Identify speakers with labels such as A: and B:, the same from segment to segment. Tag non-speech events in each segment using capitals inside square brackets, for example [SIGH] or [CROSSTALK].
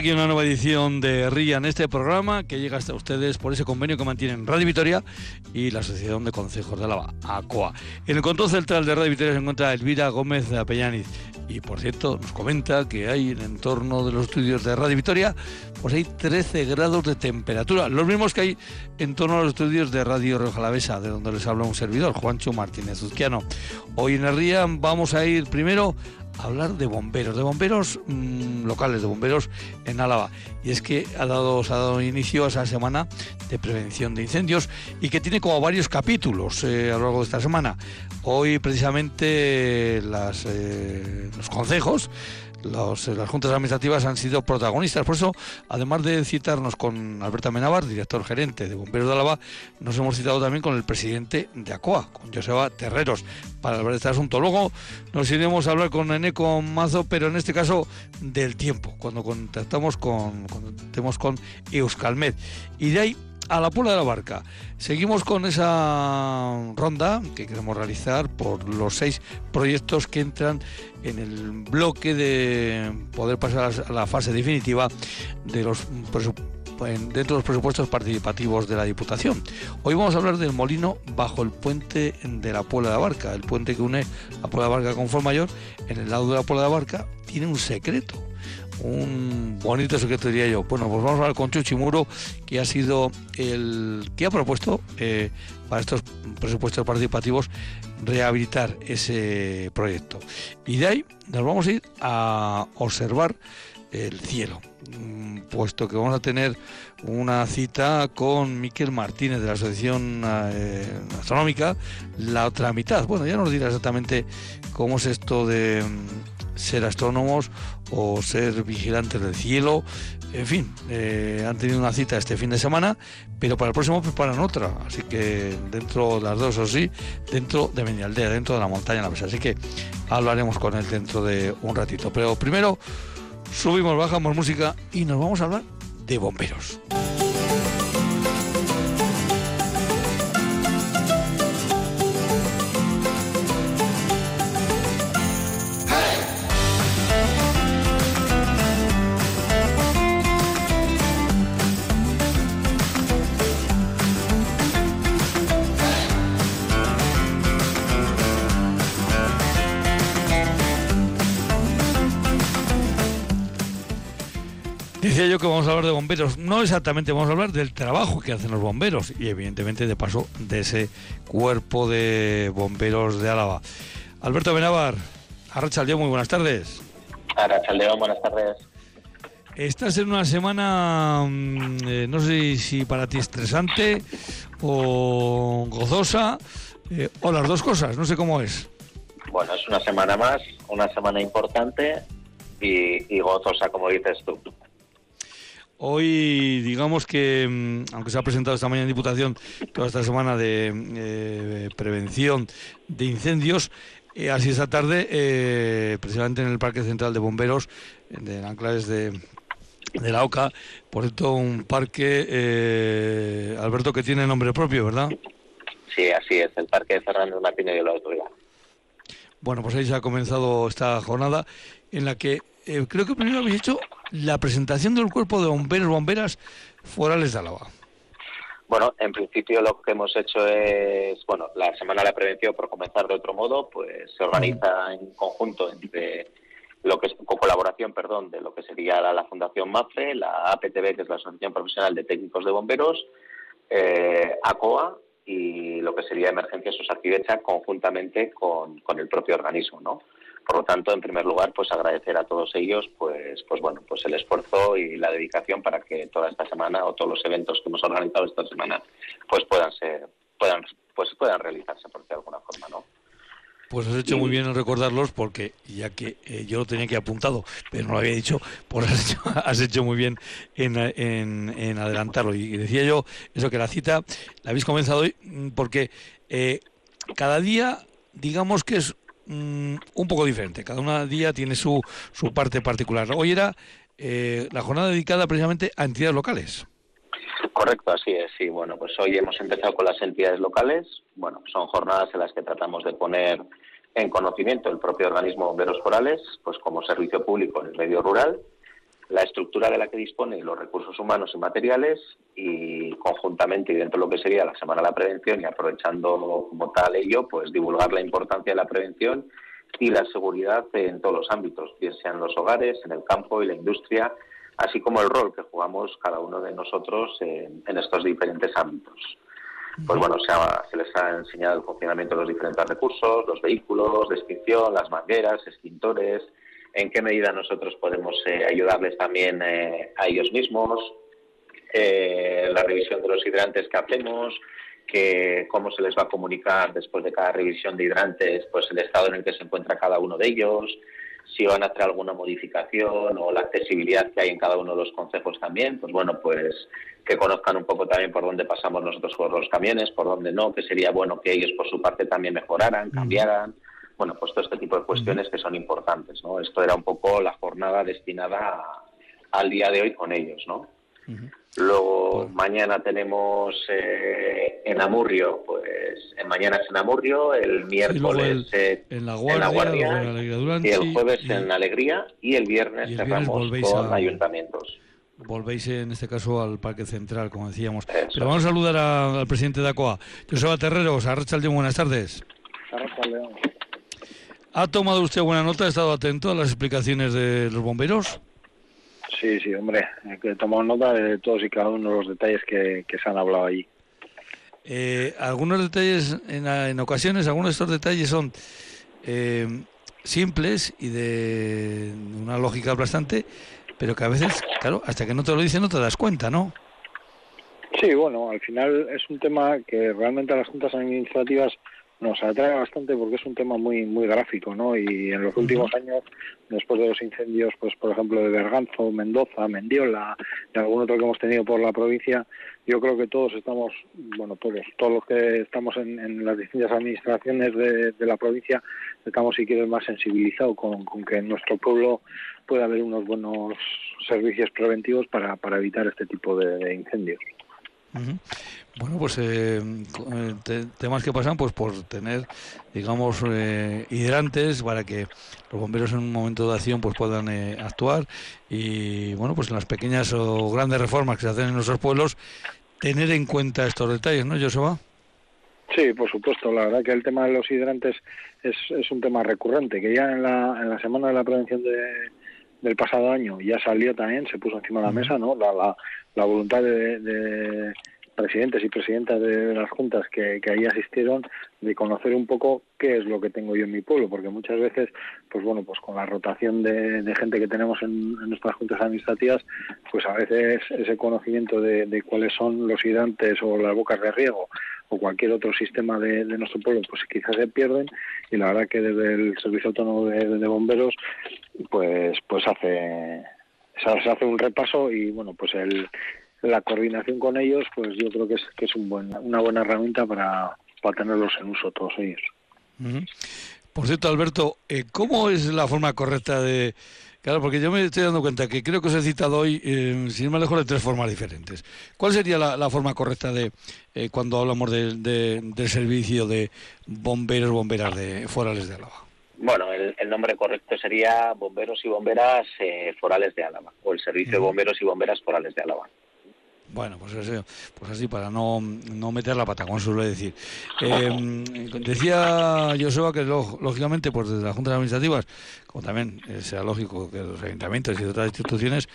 A: aquí una nueva edición de RIA en este programa que llega hasta ustedes por ese convenio que mantienen Radio Vitoria y la Asociación de Consejos de Álava, ACOA. En el control central de Radio Vitoria se encuentra Elvira Gómez de Apellaniz y por cierto nos comenta que hay en entorno de los estudios de Radio Vitoria pues hay 13 grados de temperatura, los mismos que hay en torno a los estudios de Radio Rojalavesa, de donde les habla un servidor, Juancho Martínez Uzquiano. Hoy en el RIA vamos a ir primero hablar de bomberos, de bomberos mm, locales, de bomberos en Álava. Y es que ha dado, se ha dado inicio a esa semana de prevención de incendios y que tiene como varios capítulos eh, a lo largo de esta semana. Hoy precisamente eh, los consejos los, las juntas administrativas han sido protagonistas. Por eso, además de citarnos con Alberta Menabar, director gerente de Bomberos de Álava, nos hemos citado también con el presidente de ACOA, con Joseba Terreros, para hablar de este asunto. Luego nos iremos a hablar con Eneco Mazo, pero en este caso del tiempo, cuando contactamos con, contactemos con Euskalmed. Y de ahí a la Puebla de la Barca. Seguimos con esa ronda que queremos realizar por los seis proyectos que entran en el bloque de poder pasar a la fase definitiva de los dentro de los presupuestos participativos de la Diputación. Hoy vamos a hablar del molino bajo el puente de la Puebla de la Barca. El puente que une la Puebla de la Barca con Mayor, en el lado de la Puebla de la Barca, tiene un secreto un bonito secreto diría yo. Bueno, pues vamos a hablar con Chuchi Muro, que ha sido el que ha propuesto eh, para estos presupuestos participativos rehabilitar ese proyecto. Y de ahí nos vamos a ir a observar el cielo, mm, puesto que vamos a tener una cita con Miquel Martínez de la Asociación eh, Astronómica, la otra mitad. Bueno, ya nos dirá exactamente cómo es esto de mm, ser astrónomos o ser vigilantes del cielo. En fin, eh, han tenido una cita este fin de semana, pero para el próximo preparan otra. Así que dentro de las dos o sí, dentro de Menialdea, dentro de la montaña la mesa. Así que hablaremos con él dentro de un ratito. Pero primero subimos, bajamos música y nos vamos a hablar de bomberos. Que vamos a hablar de bomberos. No exactamente vamos a hablar del trabajo que hacen los bomberos y evidentemente de paso de ese cuerpo de bomberos de Álava. Alberto Benavar, Arrachaldeo, muy buenas tardes.
B: Arrachaldeo, buenas tardes.
A: Estás en una semana, mm, eh, no sé si para ti estresante o gozosa, eh, o las dos cosas, no sé cómo es.
B: Bueno, es una semana más, una semana importante y, y gozosa, como dices tú.
A: Hoy, digamos que, mm, aunque se ha presentado esta mañana en Diputación toda esta semana de eh, prevención de incendios, eh, así esta tarde, eh, precisamente en el Parque Central de Bomberos, de Anclares de, de la OCA, por cierto, un parque, Alberto, que tiene nombre propio, ¿verdad?
B: Sí, así es, el Parque de Fernández Martínez de la Autoridad.
A: Bueno, pues ahí se ha comenzado esta jornada en la que creo que primero habéis hecho la presentación del cuerpo de bomberos bomberas forales de Álava.
B: Bueno, en principio lo que hemos hecho es, bueno, la Semana de la Prevención, por comenzar de otro modo, pues se organiza en conjunto entre lo que es con colaboración, perdón, de lo que sería la, Fundación MAFRE, la APTB, que es la Asociación Profesional de Técnicos de Bomberos, eh, ACOA y lo que sería Emergencias Osarquivecha conjuntamente con, con el propio organismo, ¿no? Por lo tanto, en primer lugar, pues agradecer a todos ellos, pues, pues bueno, pues el esfuerzo y la dedicación para que toda esta semana o todos los eventos que hemos organizado esta semana, pues puedan ser, puedan, pues puedan realizarse por de alguna forma, ¿no?
A: Pues has hecho muy bien en recordarlos porque ya que eh, yo lo tenía que apuntado, pero no lo había dicho, pues has hecho, [LAUGHS] has hecho muy bien en, en, adelantarlo. Y decía yo eso que la cita la habéis comenzado hoy mm, porque eh, cada día digamos que es Mm, un poco diferente. Cada día tiene su, su parte particular. Hoy era eh, la jornada dedicada precisamente a entidades locales.
B: Correcto, así es. Sí, bueno, pues hoy hemos empezado con las entidades locales. Bueno, son jornadas en las que tratamos de poner en conocimiento el propio organismo Bomberos Forales, pues como servicio público en el medio rural. La estructura de la que dispone los recursos humanos y materiales y conjuntamente y dentro de lo que sería la Semana de la Prevención y aprovechando como tal ello, pues divulgar la importancia de la prevención y la seguridad en todos los ámbitos, bien sea en los hogares, en el campo y la industria, así como el rol que jugamos cada uno de nosotros en, estos diferentes ámbitos. Pues bueno, se, se, les ha enseñado el funcionamiento de los diferentes recursos, los vehículos de extinción, las mangueras, extintores, en qué medida nosotros podemos eh, ayudarles también eh, a ellos mismos, eh, la revisión de los hidrantes que hacemos, que cómo se les va a comunicar después de cada revisión de hidrantes, pues el estado en el que se encuentra cada uno de ellos, si van a hacer alguna modificación o la accesibilidad que hay en cada uno de los consejos también, pues bueno, pues que conozcan un poco también por dónde pasamos nosotros con los camiones, por dónde no, que sería bueno que ellos por su parte también mejoraran, cambiaran bueno, pues todo este tipo de cuestiones que son importantes, ¿no? Esto era un poco la jornada destinada al día de hoy con ellos, ¿no? Luego mañana tenemos eh, en Amurrio, pues en mañana es en Amurrio, el miércoles en, la Guardia, y el jueves en Alegría y el viernes cerramos con ayuntamientos.
A: Volvéis en este caso al Parque Central, como decíamos. Pero vamos a saludar al presidente de ACOA, Joseba Terreros. Arrachaldeón, buenas tardes. ¿Ha tomado usted buena nota? ¿Ha estado atento a las explicaciones de los bomberos?
C: Sí, sí, hombre. He tomado nota de todos y cada uno de los detalles que, se han hablado allí.
A: Eh, algunos detalles, en, ocasiones, algunos de estos detalles son eh, simples y de una lógica aplastante, pero que a veces, claro, hasta que no te lo dicen no te das cuenta, ¿no?
C: Sí, bueno, al final es un tema que realmente a las juntas administrativas nos atrae bastante porque es un tema muy muy gráfico, ¿no? Y en los últimos años, después de los incendios, pues por ejemplo de Berganzo, Mendoza, Mendiola y algún otro que hemos tenido por la provincia, yo creo que todos estamos, bueno, todos, todos los que estamos en, las distintas administraciones de, la provincia, estamos si quieres más sensibilizados con, que en nuestro pueblo pueda haber unos buenos servicios preventivos para, para evitar este tipo de, incendios.
A: Bueno, pues eh, eh temas que pasan pues por tener, digamos, eh, hidrantes para que los bomberos en un momento de acción pues puedan eh, actuar y, bueno, pues en las pequeñas o grandes reformas que se hacen en nuestros pueblos, tener en cuenta estos detalles, ¿no, Joseba?
C: Sí, por supuesto. La verdad que el tema de los hidrantes es, es un tema recurrente, que ya en la, en la Semana de la Prevención de, del pasado año ya salió también, se puso encima de la mesa, ¿no? La, la, la voluntad de presidentes y presidentas de las juntas que, ahí asistieron de conocer un poco qué es lo que tengo yo en mi pueblo, porque muchas veces, pues bueno, pues con la rotación de, gente que tenemos en, nuestras juntas administrativas, pues a veces ese conocimiento de, cuáles son los hidrantes o las bocas de riego o cualquier otro sistema de, nuestro pueblo, pues quizás se pierden y la verdad que desde el Servicio Autónomo de, Bomberos, pues pues hace se hace un repaso y bueno, pues el, la coordinación con ellos, pues yo creo que es, que es un buen, una buena herramienta para, para tenerlos en uso todos ellos.
A: Por cierto, Alberto, eh, ¿cómo es la forma correcta de... Claro, porque yo me estoy dando cuenta que creo que os he citado hoy, eh, sin ir más lejos, de tres formas diferentes. ¿Cuál sería la, forma correcta de eh, cuando hablamos de, del servicio de bomberos, bomberas de forales de Álava?
B: Bueno, el, nombre correcto sería Bomberos y Bomberas Forales de Álava, o el Servicio de Bomberos y Bomberas Forales de Álava.
A: Bueno, pues, pues así, para no, no meter la pata, como suele decir. Eh, decía Joseba que lógicamente, pues desde las juntas administrativas, como también sea lógico que los ayuntamientos y otras instituciones,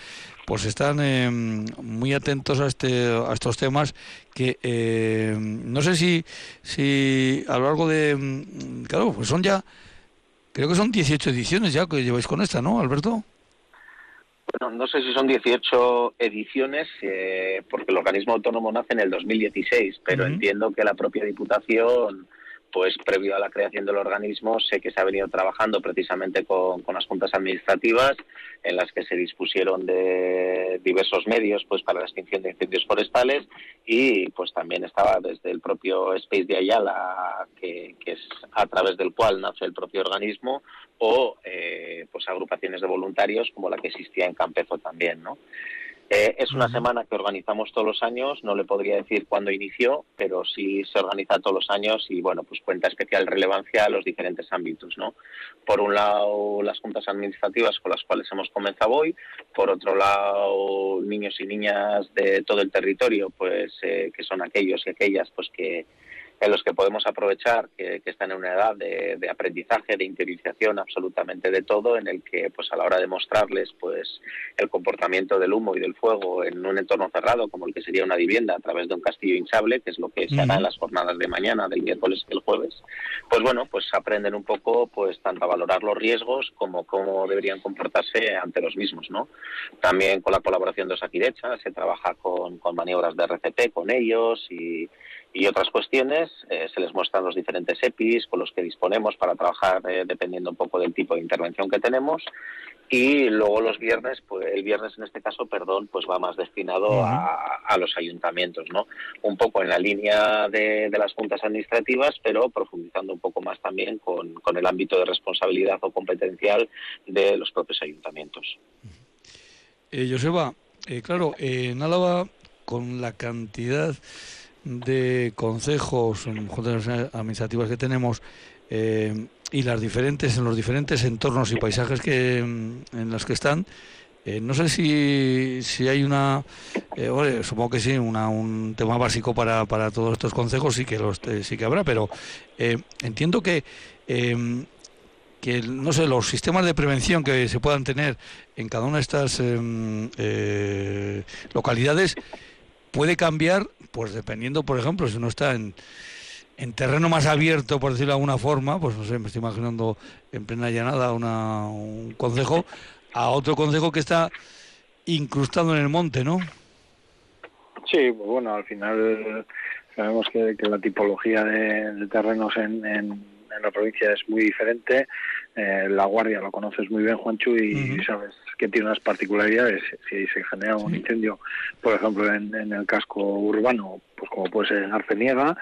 A: pues están eh, muy atentos a, este, a estos temas que eh, no sé si, si a lo largo de... Claro, pues son ya, creo que son 18 ediciones ya que lleváis con esta, ¿no, Alberto?
B: Bueno, no sé si son 18 ediciones, eh, porque el organismo autónomo nace en el 2016, pero entiendo que la propia Diputación pues previo a la creación del organismo sé que se ha venido trabajando precisamente con, las juntas administrativas en las que se dispusieron de diversos medios pues para la extinción de incendios forestales y pues también estaba desde el propio Space de Ayala que, es a través del cual nace el propio organismo o eh, pues agrupaciones de voluntarios como la que existía en Campezo también, ¿no? Eh, es una semana que organizamos todos los años, no le podría decir cuándo inició, pero sí se organiza todos los años y bueno, pues cuenta especial relevancia a los diferentes ámbitos, ¿no? Por un lado, las juntas administrativas con las cuales hemos comenzado hoy, por otro lado, niños y niñas de todo el territorio, pues eh, que son aquellos y aquellas pues que en los que podemos aprovechar que, están en una edad de, aprendizaje, de interiorización absolutamente de todo, en el que pues a la hora de mostrarles pues el comportamiento del humo y del fuego en un entorno cerrado como el que sería una vivienda a través de un castillo hinchable, que es lo que se hará en las jornadas de mañana, del miércoles y el jueves, pues bueno, pues aprenden un poco pues tanto a valorar los riesgos como cómo deberían comportarse ante los mismos, ¿no? También con la colaboración de Osakidecha se trabaja con, con maniobras de RCP con ellos y y otras cuestiones. Eh, se les muestran los diferentes EPIs con los que disponemos para trabajar eh, dependiendo un poco del tipo de intervención que tenemos. Y luego los viernes, pues el viernes en este caso, perdón, pues va más destinado a, los ayuntamientos, ¿no? Un poco en la línea de, las juntas administrativas, pero profundizando un poco más también con, con el ámbito de responsabilidad o competencial de los propios ayuntamientos.
A: Eh, Joseba, eh, claro, en Álava, con la cantidad de consejos, juntas administrativas que tenemos eh, y las diferentes en los diferentes entornos y paisajes que en los que están. Eh, no sé si, si hay una, eh, supongo que sí, un tema básico para, para todos estos consejos, sí que los sí que habrá, pero entiendo que em, que no sé los sistemas de prevención que se puedan tener en cada una de estas em, localidades puede cambiar, pues dependiendo, por ejemplo, si uno está en, en terreno más abierto, por decirlo de alguna forma, pues no sé, me estoy imaginando en plena llanada una, un concejo, a otro concejo que está incrustado en el monte, ¿no?
C: Sí, pues bueno, al final sabemos que, la tipología de, terrenos en, en, la provincia es muy diferente. Eh, la Guardia lo conoces muy bien, Juanchu, y sabes que tiene unas particularidades. Si se genera un incendio, por ejemplo, en, el casco urbano, pues como puede ser en Arceniega,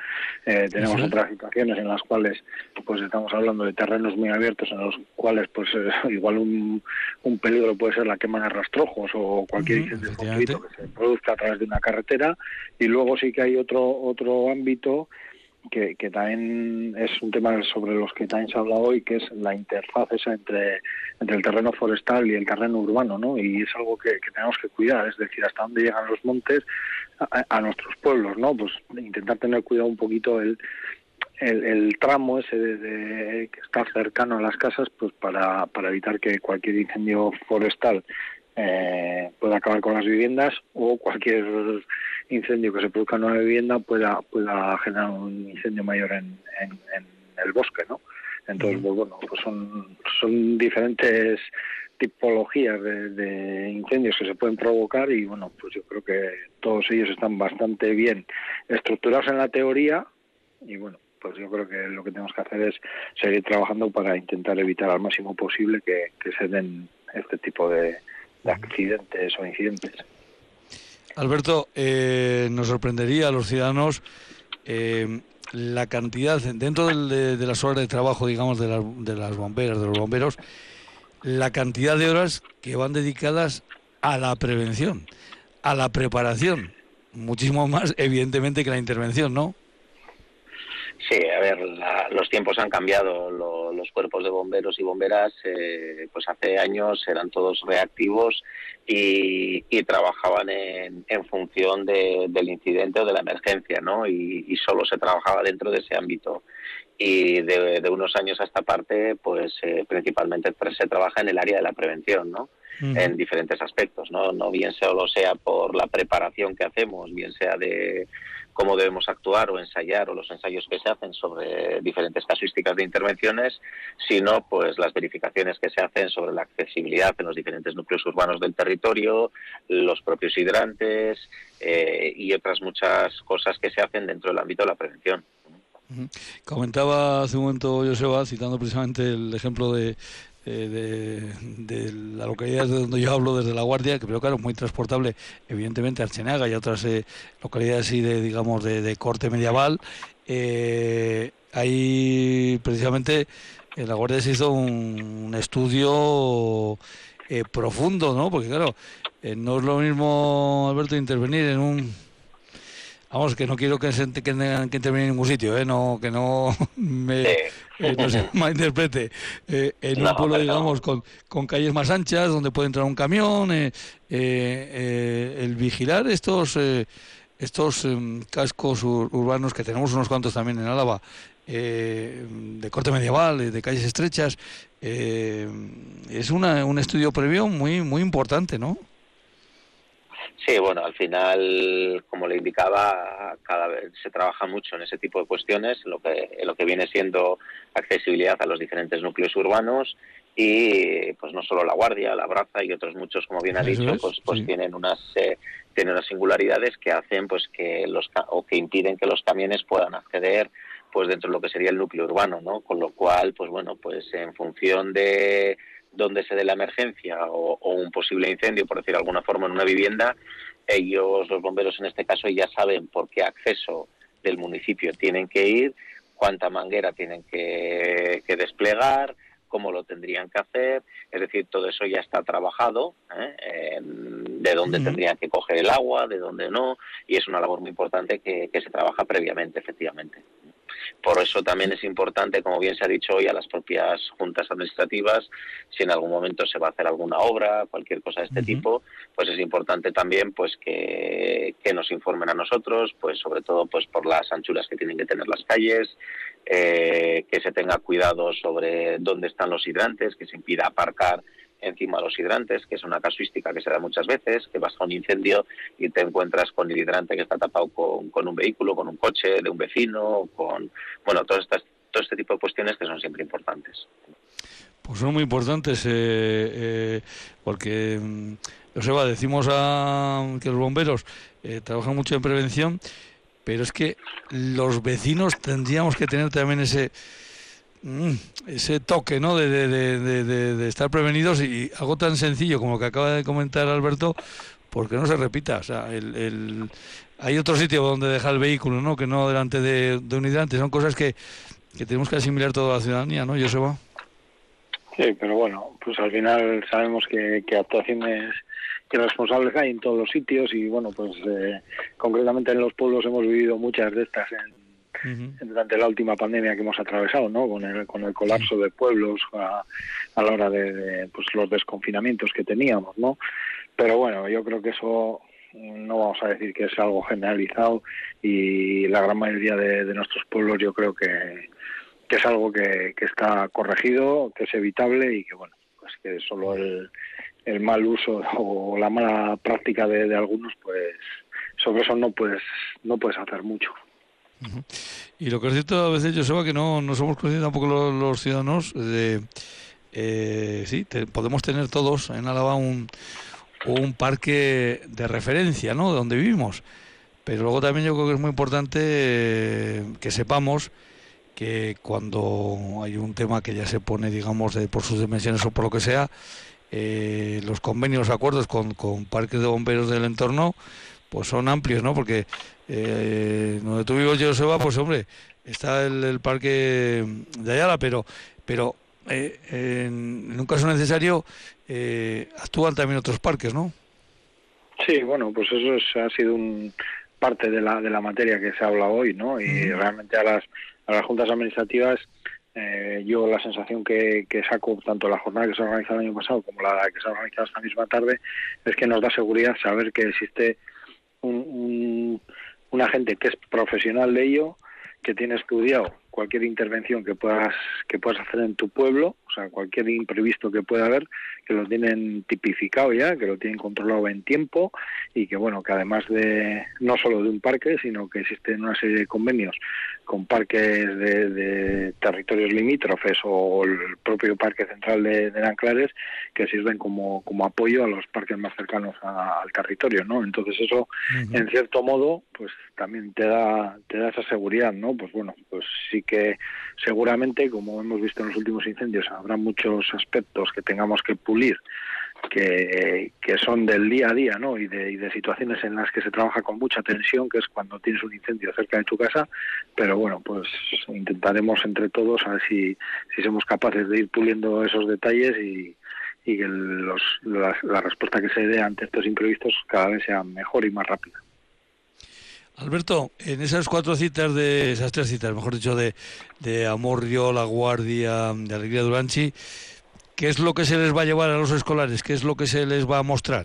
C: eh, tenemos otras situaciones en las cuales pues estamos hablando de terrenos muy abiertos en los cuales pues eh, [LAUGHS] igual un, un, peligro puede ser la quema de rastrojos o cualquier incendio que se produzca a través de una carretera. Y luego sí que hay otro otro ámbito que, que, también es un tema sobre los que también se ha hablado hoy, que es la interfaz esa entre, entre el terreno forestal y el terreno urbano, ¿no? Y es algo que, tenemos que cuidar, es decir, hasta dónde llegan los montes a, nuestros pueblos, ¿no? Pues intentar tener cuidado un poquito el, el, tramo ese de, que está cercano a las casas, pues para, para evitar que cualquier incendio forestal eh, pueda acabar con las viviendas o cualquier incendio que se produzca en una vivienda pueda pueda generar un incendio mayor en, en, el bosque, ¿no? Entonces, pues bueno, pues son, son diferentes tipologías de, incendios que se pueden provocar y bueno, pues yo creo que todos ellos están bastante bien estructurados en la teoría y bueno, pues yo creo que lo que tenemos que hacer es seguir trabajando para intentar evitar al máximo posible que, se den este tipo de accidentes o incidentes.
A: Alberto, eh, nos sorprendería a los ciudadanos eh, la cantidad, dentro de, las horas de trabajo, digamos, de, de las bomberas, de los bomberos, la cantidad de horas que van dedicadas a la prevención, a la preparación, muchísimo más, evidentemente, que la intervención, ¿no?
B: Sí, a ver, los tiempos han cambiado. los cuerpos de bomberos y bomberas, eh, pues hace años eran todos reactivos y, trabajaban en, función del incidente o de la emergencia, ¿no? Y, solo se trabajaba dentro de ese ámbito. Y de, unos años a esta parte, pues eh, principalmente se trabaja en el área de la prevención, ¿no? en diferentes aspectos, ¿no? No bien solo sea por la preparación que hacemos, bien sea de cómo debemos actuar o ensayar o los ensayos que se hacen sobre diferentes casuísticas de intervenciones, sino pues las verificaciones que se hacen sobre la accesibilidad en los diferentes núcleos urbanos del territorio, los propios hidrantes eh, y otras muchas cosas que se hacen dentro del ámbito de la prevención.
A: Comentaba hace un momento Joseba, citando precisamente el ejemplo de, eh, de, la localidad de donde yo hablo, desde La Guardia, que pero claro, muy transportable, evidentemente, Archenaga y otras eh, localidades así de, digamos, de, corte medieval. Eh, ahí, precisamente, en La Guardia se hizo un, estudio eh, profundo, ¿no? Porque claro, no es lo mismo, Alberto, intervenir en un Vamos, que no quiero que, se, que tengan que intervenir en ningún sitio, ¿eh? no, que no [LAUGHS] me eh, no se [LAUGHS] malinterprete. Eh, en un pueblo, digamos, con, con, calles más anchas, donde puede entrar un camión, eh, eh el vigilar estos estos em, cascos urbanos que tenemos unos cuantos también en Álava, de corte medieval, de calles estrechas, es una, un estudio previo muy muy importante, ¿no?
B: Sí, bueno, al final, como le indicaba, cada vez se trabaja mucho en ese tipo de cuestiones, lo que, lo que viene siendo accesibilidad a los diferentes núcleos urbanos y pues no solo la Guardia, la Braza y otros muchos, como bien ha dicho, pues, pues tienen unas eh, tienen unas singularidades que hacen pues que los o que impiden que los camiones puedan acceder pues dentro de lo que sería el núcleo urbano, ¿no? Con lo cual, pues bueno, pues en función de donde se dé la emergencia o, un posible incendio, por decir de alguna forma, en una vivienda, ellos, los bomberos en este caso, ya saben por qué acceso del municipio tienen que ir, cuánta manguera tienen que, desplegar, cómo lo tendrían que hacer, es decir, todo eso ya está trabajado, ¿eh? de dónde tendrían que coger el agua, de dónde no, y es una labor muy importante que se trabaja previamente, efectivamente. Por eso también es importante, como bien se ha dicho hoy, a las propias juntas administrativas, si en algún momento se va a hacer alguna obra, cualquier cosa de este tipo, pues es importante también pues que, nos informen a nosotros, pues sobre todo pues por las anchuras que tienen que tener las calles, eh, que se tenga cuidado sobre dónde están los hidrantes, que se impida aparcar encima los hidrantes, que es una casuística que se da muchas veces, que vas a un incendio y te encuentras con el hidrante que está tapado con, un vehículo, con un coche de un vecino, con, bueno, todo, estas, todo este tipo de cuestiones que son siempre importantes.
A: Pues son muy importantes, eh, eh, porque, mm, Joseba, decimos a, que los bomberos eh, trabajan mucho en prevención, pero es que los vecinos tendríamos que tener también ese ese toque ¿no? De, de, de, estar prevenidos y algo tan sencillo como lo que acaba de comentar Alberto, porque no se repita. O sea, el, el... hay otro sitio donde dejar el vehículo, ¿no? que no delante de, un hidrante. Son cosas que, que tenemos que asimilar toda la ciudadanía, ¿no, Joseba?
C: Sí, pero bueno, pues al final sabemos que, que actuaciones que responsables hay en todos los sitios y bueno, pues eh, concretamente en los pueblos hemos vivido muchas de estas en, durante la última pandemia que hemos atravesado, ¿no? Con el, con el colapso de pueblos a, la hora de, pues, los desconfinamientos que teníamos, ¿no? Pero bueno, yo creo que eso no vamos a decir que es algo generalizado y la gran mayoría de, nuestros pueblos yo creo que, que es algo que, que, está corregido, que es evitable y que bueno, pues que solo el, el mal uso [LAUGHS] o la mala práctica de, de algunos pues sobre eso no puedes no puedes hacer mucho.
A: Y lo que es cierto a veces, yo sé que no, no somos conscientes tampoco los, ciudadanos de... Eh, sí, podemos tener todos en Álava un, un parque de referencia, ¿no? De donde vivimos. Pero luego también yo creo que es muy importante eh, que sepamos que cuando hay un tema que ya se pone, digamos, de, por sus dimensiones o por lo que sea, eh, los convenios, los acuerdos con, con parques de bomberos del entorno, pues son amplios, ¿no? Porque eh, donde tú vives, Joseba, pues hombre, está el, parque de Ayala, pero, pero eh, en, un caso necesario eh, actúan también otros parques, ¿no?
C: Sí, bueno, pues eso ha sido un parte de la, de la materia que se habla hoy, ¿no? Y realmente a las, a las juntas administrativas eh, yo la sensación que, que, saco tanto la jornada que se organizó el año pasado como la que se ha organizado esta misma tarde es que nos da seguridad saber que existe un, un, agente que es profesional de ello, que tiene estudiado cualquier intervención que puedas que puedas hacer en tu pueblo, o sea, cualquier imprevisto que pueda haber, que lo tienen tipificado ya, que lo tienen controlado en tiempo y que bueno, que además de no solo de un parque, sino que existen una serie de convenios con parques de, territorios limítrofes o el propio parque central de, de Anclares que sirven como, como apoyo a los parques más cercanos al territorio, ¿no? Entonces eso, en cierto modo, pues también te da, te da esa seguridad, ¿no? Pues bueno, pues sí que seguramente, como hemos visto en los últimos incendios, habrá muchos aspectos que tengamos que pulir que, que son del día a día, ¿no? Y de, y de situaciones en las que se trabaja con mucha tensión, que es cuando tienes un incendio cerca de tu casa, pero bueno, pues intentaremos entre todos a ver si, si somos capaces de ir puliendo esos detalles y, y que los, la, respuesta que se dé ante estos imprevistos cada vez sea mejor y más rápida.
A: Alberto, en esas cuatro citas de esas tres citas, mejor dicho, de, de Amorrio, La Guardia, de Alegría Duranchi, ¿qué es lo que se les va a llevar a los escolares? ¿Qué es lo que se les va a mostrar?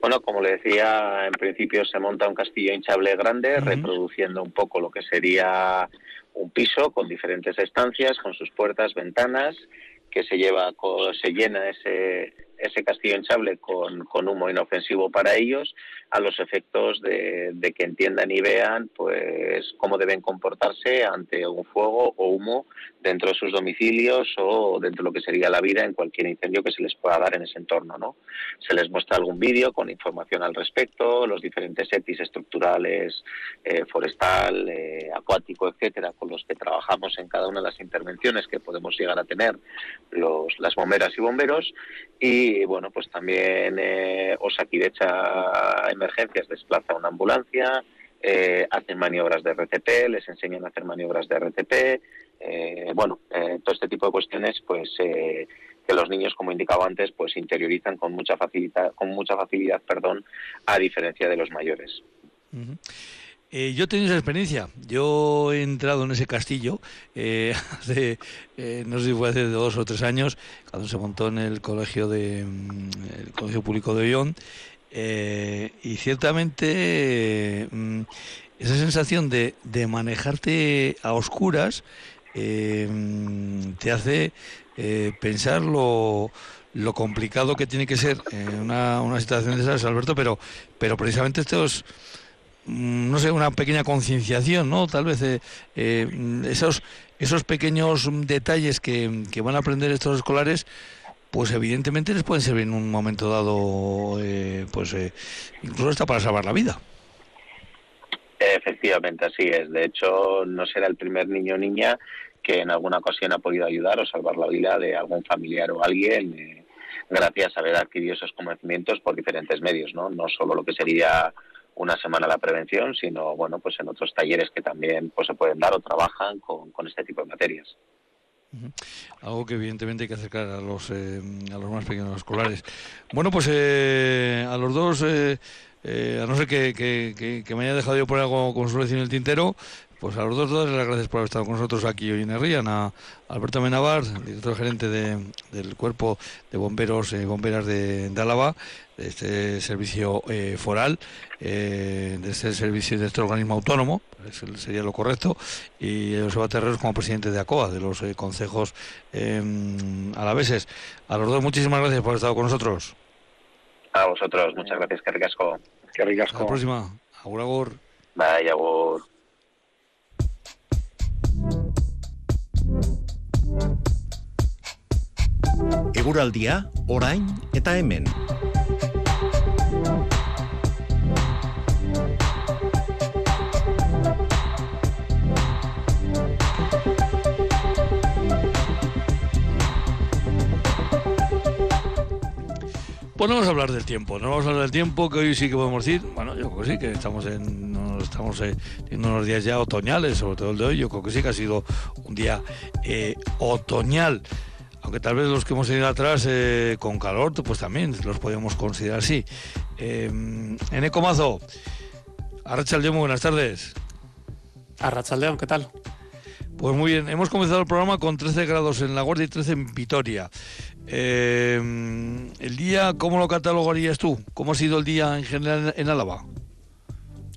B: Bueno, como le decía, en principio se monta un castillo hinchable grande, reproduciendo un poco lo que sería un piso con diferentes estancias, con sus puertas, ventanas, que se lleva, se llena ese, ese castillo hinchable con, con humo inofensivo para ellos a los efectos de, que entiendan y vean pues cómo deben comportarse ante un fuego o humo dentro de sus domicilios o dentro de lo que sería la vida en cualquier incendio que se les pueda dar en ese entorno. ¿no? Se les muestra algún vídeo con información al respecto, los diferentes EPIs estructurales, eh, forestal, eh, acuático, etcétera, con los que trabajamos en cada una de las intervenciones que podemos llegar a tener los, las bomberas y bomberos. Y bueno, pues también eh, Osakidecha emergencias desplaza una ambulancia, eh, hacen maniobras de RCP, les enseñan a hacer maniobras de RCP, eh, bueno, eh, todo este tipo de cuestiones, pues que los niños, como indicaba antes, pues interiorizan con mucha facilidad, con mucha facilidad, perdón, a diferencia de los mayores.
A: Yo he tenido esa experiencia. Yo he entrado en ese castillo [LAUGHS] hace, no sé si fue hace dos o tres años, cuando se montó en el colegio de mm, el colegio público de Ollón eh, y ciertamente mm, esa sensación de, de, manejarte a oscuras eh, mm, te hace eh, pensar lo, lo, complicado que tiene que ser una, una situación de esas, Alberto, pero, pero precisamente esto es mm, no sé, una pequeña concienciación, ¿no? Tal vez esos, esos pequeños detalles que, que van a aprender estos escolares pues evidentemente les pueden servir en un momento dado, eh, pues eh, incluso hasta para salvar la vida.
B: Efectivamente, así es. De hecho, no será el primer niño o niña que en alguna ocasión ha podido ayudar o salvar la vida de algún familiar o alguien eh, gracias a haber adquirido esos conocimientos por diferentes medios, ¿no? No solo lo que sería una semana de la prevención, sino bueno, pues en otros talleres que también pues se pueden dar o trabajan con, con este tipo de materias.
A: Algo que evidentemente hay que acercar a los, eh, a los más pequeños escolares. Bueno, pues eh, a los dos, eh, a no ser que, que, me haya dejado yo poner algo con su en el tintero, pues a los dos, dos las gracias por haber estado con nosotros aquí hoy en Herrían, a Alberto Menavar, director gerente del Cuerpo de Bomberos y Bomberas de, Álava, de este servicio eh, foral, eh, de este servicio de este organismo autónomo, sería lo correcto, y Joseba Terreros como presidente de ACOA, de los eh, consejos alaveses. A los dos, muchísimas gracias por haber estado con nosotros.
B: A vosotros, muchas gracias, que ricasco.
C: Que ricasco.
A: Hasta la próxima. Agur, agur.
B: Bye, agur.
D: Eguraldia, orain eta hemen.
A: Pues no vamos a hablar del tiempo, no vamos a hablar del tiempo, que hoy sí que podemos decir, bueno, yo creo que sí, que estamos en, estamos eh, en unos días ya otoñales, sobre todo el de hoy, yo creo que sí que ha sido un día eh, otoñal, aunque tal vez los que hemos tenido atrás eh, con calor, pues también los podemos considerar así. en Ecomazo, Arrachaldeón, muy buenas tardes.
E: Arrachaldeón, ¿qué tal?
A: Pues muy bien, hemos comenzado el programa con 13 grados en La Guardia y 13 en Vitoria. Eh, el día, ¿cómo lo catalogarías tú? ¿Cómo ha sido el día en general en Álava?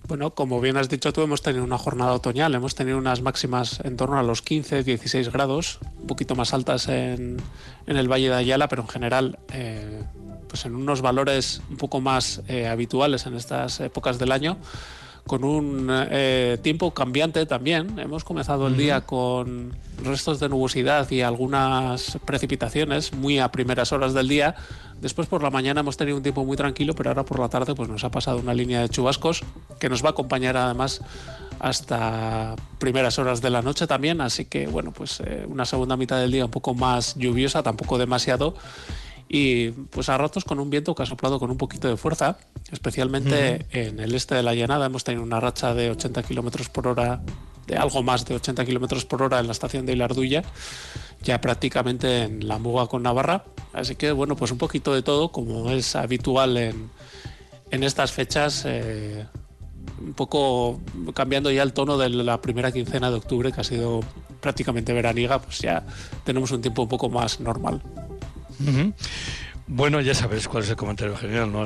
E: Bueno, como bien has dicho tú, hemos tenido una jornada otoñal, hemos tenido unas máximas en torno a los 15, 16 grados, un poquito más altas en, el Valle de Ayala, pero en general eh, pues en unos valores un poco más eh, habituales en estas épocas del año con un eh, tiempo cambiante también. Hemos comenzado el día con restos de nubosidad y algunas precipitaciones muy a primeras horas del día. Después por la mañana hemos tenido un tiempo muy tranquilo, pero ahora por la tarde pues nos ha pasado una línea de chubascos que nos va a acompañar además hasta primeras horas de la noche también. Así que bueno, pues eh, una segunda mitad del día un poco más lluviosa, tampoco demasiado y pues a ratos con un viento que ha soplado con un poquito de fuerza, especialmente en el este de la llanada. Hemos tenido una racha de 80 kilómetros por hora de algo más de 80 kilómetros por hora en la estación de Ilarduya, ya prácticamente en la muga con Navarra. Así que, bueno, pues un poquito de todo, como es habitual en, en estas fechas. Eh, un poco cambiando ya el tono de la primera quincena de octubre, que ha sido prácticamente veraniega, pues ya tenemos un tiempo un poco más normal.
A: Bueno, ya sabes cuál es el comentario general, ¿no?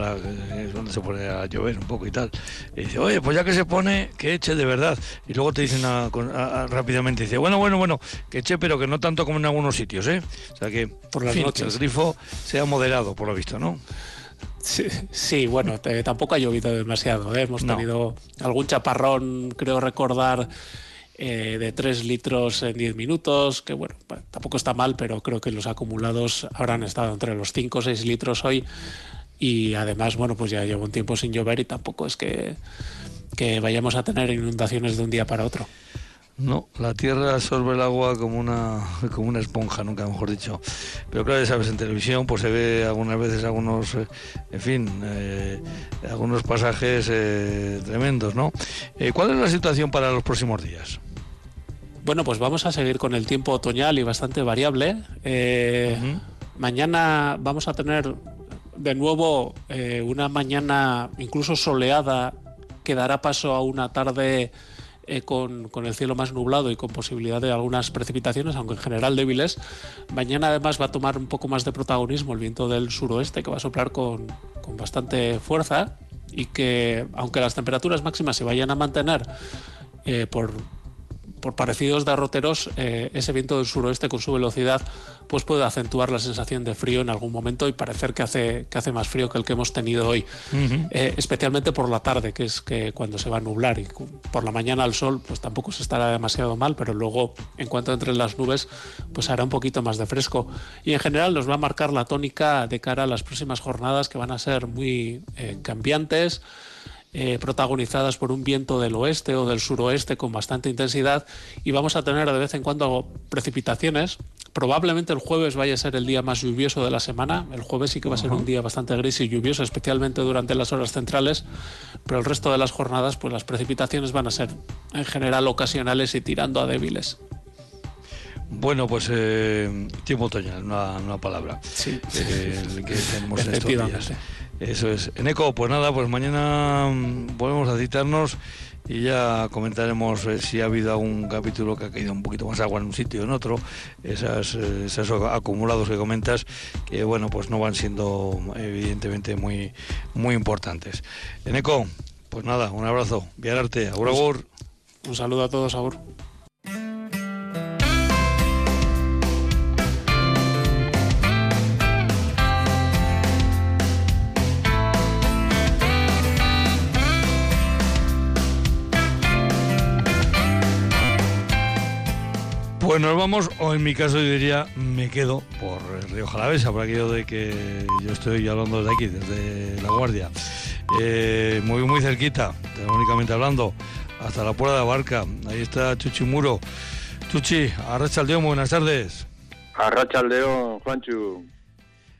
A: es donde se pone a llover un poco y tal. Y dice, oye, pues ya que se pone, que eche de verdad. Y luego te dicen rápidamente, dice, bueno, bueno, bueno, que eche, pero que no tanto como en algunos sitios, ¿eh? O sea que, por las noches. el grifo sea moderado, por lo visto, ¿no?
E: Sí, bueno, tampoco ha llovido demasiado. ¿eh? Hemos tenido algún chaparrón, creo recordar, eh, de 3 litros en 10 minutos, que bueno, tampoco está mal, pero creo que los acumulados habrán estado entre los 5 o 6 litros hoy. Y además, bueno, pues ya llevo un tiempo sin llover y tampoco es que, que vayamos a tener inundaciones de un día para otro.
A: No, la tierra absorbe el agua como una, como una esponja, nunca mejor dicho. Pero claro, ya sabes, en televisión pues se ve algunas veces algunos, eh, en fin, eh, algunos pasajes tremendos, ¿no? ¿Cuál es la situación para los próximos días?
E: Bueno, pues vamos a seguir con el tiempo otoñal y bastante variable. Mañana vamos a tener de nuevo una mañana incluso soleada que dará paso a una tarde eh, con, el cielo más nublado y con posibilidad de algunas precipitaciones, aunque en general débiles. Mañana además va a tomar un poco más de protagonismo el viento del suroeste que va a soplar con, con bastante fuerza y que aunque las temperaturas máximas se vayan a mantener eh, por por parecidos derroteros, eh, ese viento del suroeste con su velocidad pues puede acentuar la sensación de frío en algún momento y parecer que hace, que hace más frío que el que hemos tenido hoy, eh, especialmente por la tarde, que es que cuando se va a nublar y por la mañana al sol pues tampoco se estará demasiado mal, pero luego en cuanto entren las nubes pues hará un poquito más de fresco. Y en general nos va a marcar la tónica de cara a las próximas jornadas que van a ser muy eh, cambiantes. Eh, protagonizadas por un viento del oeste o del suroeste con bastante intensidad y vamos a tener de vez en cuando precipitaciones. Probablemente el jueves vaya a ser el día más lluvioso de la semana. El jueves sí que va a ser un día bastante gris y lluvioso, especialmente durante las horas centrales, pero el resto de las jornadas, pues las precipitaciones van a ser en general ocasionales y tirando a débiles.
A: Bueno, pues eh, tiempo otoñal, una, una palabra. Sí. Eh, que tenemos en estos días. Eso es. Eneco, pues nada, pues mañana mm, volvemos a citarnos y ya comentaremos eh, si ha habido algún capítulo que ha caído un poquito más agua en un sitio o en otro, esas, eh, esos acumulados que comentas, que bueno, pues no van siendo evidentemente muy, muy importantes. Eneco, pues nada, un abrazo, Viararte, agur, agur.
E: Un saludo a todos, agur.
A: Pues nos vamos, o en mi caso yo diría, me quedo por el río Jalavesa, por aquello de que yo estoy hablando desde aquí, desde La Guardia. Eh, muy, muy cerquita, únicamente hablando, hasta la puerta de la barca. Ahí está Chuchi Muro. Chuchi, Arracha Aldeón, buenas tardes.
F: Arracha Aldeón, Juanchu.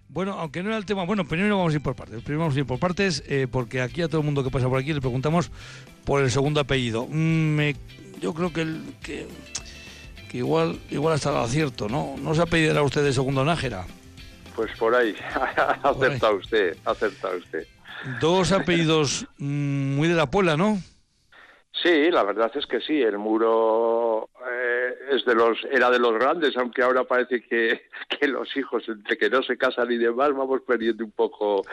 A: Bueno, aunque no era el tema, bueno, primero vamos a ir por partes. Primero vamos a ir por partes, eh, porque aquí a todo el mundo que pasa por aquí le preguntamos por el segundo apellido. Mm, me, yo creo que, el, que que igual, igual hasta acierto, ¿no? ¿No se ha pedido a usted de segundo Nájera?
F: Pues por ahí, [LAUGHS] acerta usted, acerta usted.
A: Dos apellidos mm, muy de la Puebla, ¿no?
F: Sí, la verdad es que sí, el muro eh, es de los, era de los grandes, aunque ahora parece que, [LAUGHS] que, los hijos, entre que no se casan y demás, vamos perdiendo un poco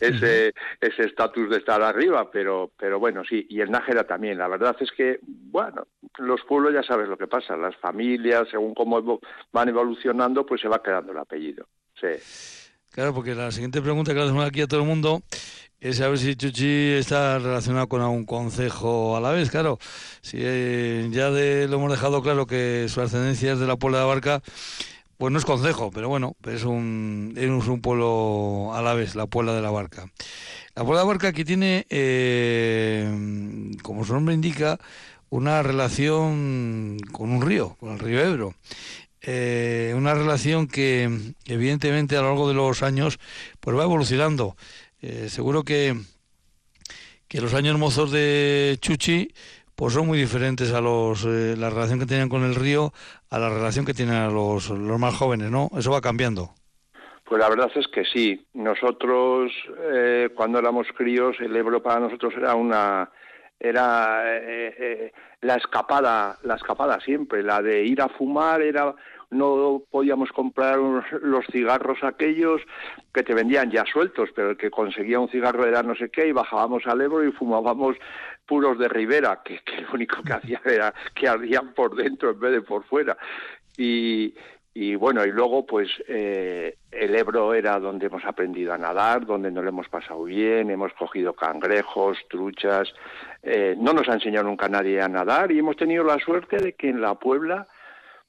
F: ese ese estatus de estar arriba, pero, pero bueno, sí, y el Nájera también. La verdad es que, bueno, los pueblos ya sabes lo que pasa, las familias, según cómo van evolucionando, pues se va quedando el apellido. Sí.
A: Claro, porque la siguiente pregunta que le hacemos aquí a todo el mundo es saber si Chuchi está relacionado con algún consejo a la vez, claro. Si eh, ya lo hemos dejado claro que su ascendencia es de la Puebla de Barca, pues no es consejo, pero bueno, es un, es un pueblo a la vez, la Puebla de la Barca. La Puebla de la Barca aquí tiene, eh, como su nombre indica, una relación con un río, con el río Ebro. Eh, una relación que evidentemente a lo largo de los años pues va evolucionando. Eh, seguro que, que los años mozos de Chuchi pues son muy diferentes a los eh, la relación que tenían con el río a la relación que tienen los, los más jóvenes, ¿no? Eso va cambiando.
F: Pues la verdad es que sí. Nosotros, eh, cuando éramos críos, el Ebro para nosotros era una era eh, eh, la escapada, la escapada siempre, la de ir a fumar era no podíamos comprar los cigarros aquellos que te vendían ya sueltos, pero el que conseguía un cigarro era no sé qué y bajábamos al Ebro y fumábamos puros de Ribera, que, que lo único que hacía [LAUGHS] era que ardían por dentro en vez de por fuera. Y, y bueno, y luego pues eh, el Ebro era donde hemos aprendido a nadar, donde nos lo hemos pasado bien, hemos cogido cangrejos, truchas, eh, no nos ha enseñado nunca nadie a nadar y hemos tenido la suerte de que en la Puebla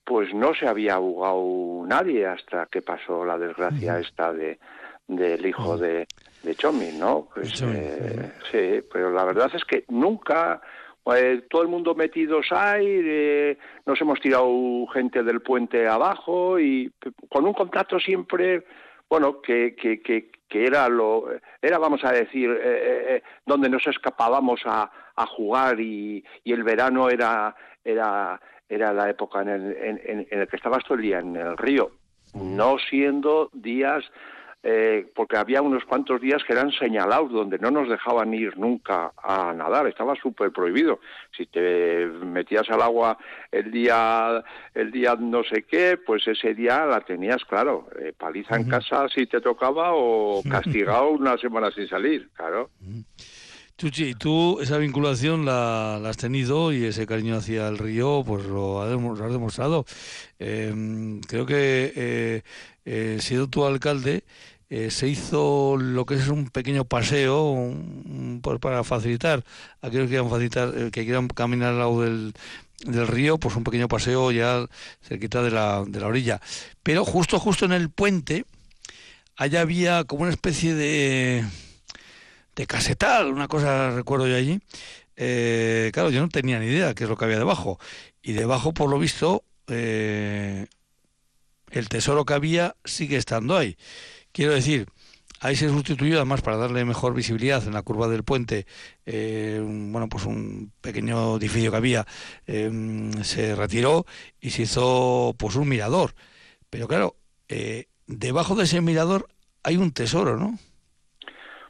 F: pues no se había ahogado nadie hasta que pasó la desgracia esta de del hijo de, de Chomi, ¿no? Pues, eh, sí, pero la verdad es que nunca pues, todo el mundo metidos ahí, eh, nos hemos tirado gente del puente abajo y con un contacto siempre, bueno, que, que, que, era lo, era vamos a decir, eh, eh, eh donde nos escapábamos a, a jugar y, y, el verano era, era, era la época en el, en, en el que estabas todo el día en el río, no siendo días eh, porque había unos cuantos días que eran señalados donde no nos dejaban ir nunca a nadar, estaba súper prohibido. Si te metías al agua el día, el día no sé qué, pues ese día la tenías, claro, eh, paliza en casa si te tocaba o [LAUGHS] castigado una semana sin salir, claro.
A: Chuchi, tú esa vinculación la, la, has tenido y ese cariño hacia el río, pues lo, has demostrado. Eh, creo que eh, eh, siendo tu alcalde, eh, se hizo lo que es un pequeño paseo para facilitar aquellos que quieran facilitar eh, que quieran caminar al lado del, del río pues un pequeño paseo ya cerquita de la, de la orilla. Pero justo justo en el puente allá había como una especie de de casetal una cosa recuerdo yo allí. Eh, claro yo no tenía ni idea qué es lo que había debajo. Y debajo por lo visto el tesoro que había sigue estando ahí Quiero decir, ahí se sustituyó además para darle mejor visibilidad en la curva del puente, eh, bueno, pues un pequeño edificio que había eh, se retiró y se hizo pues un mirador. Pero claro, eh, debajo de ese mirador hay un tesoro, ¿no?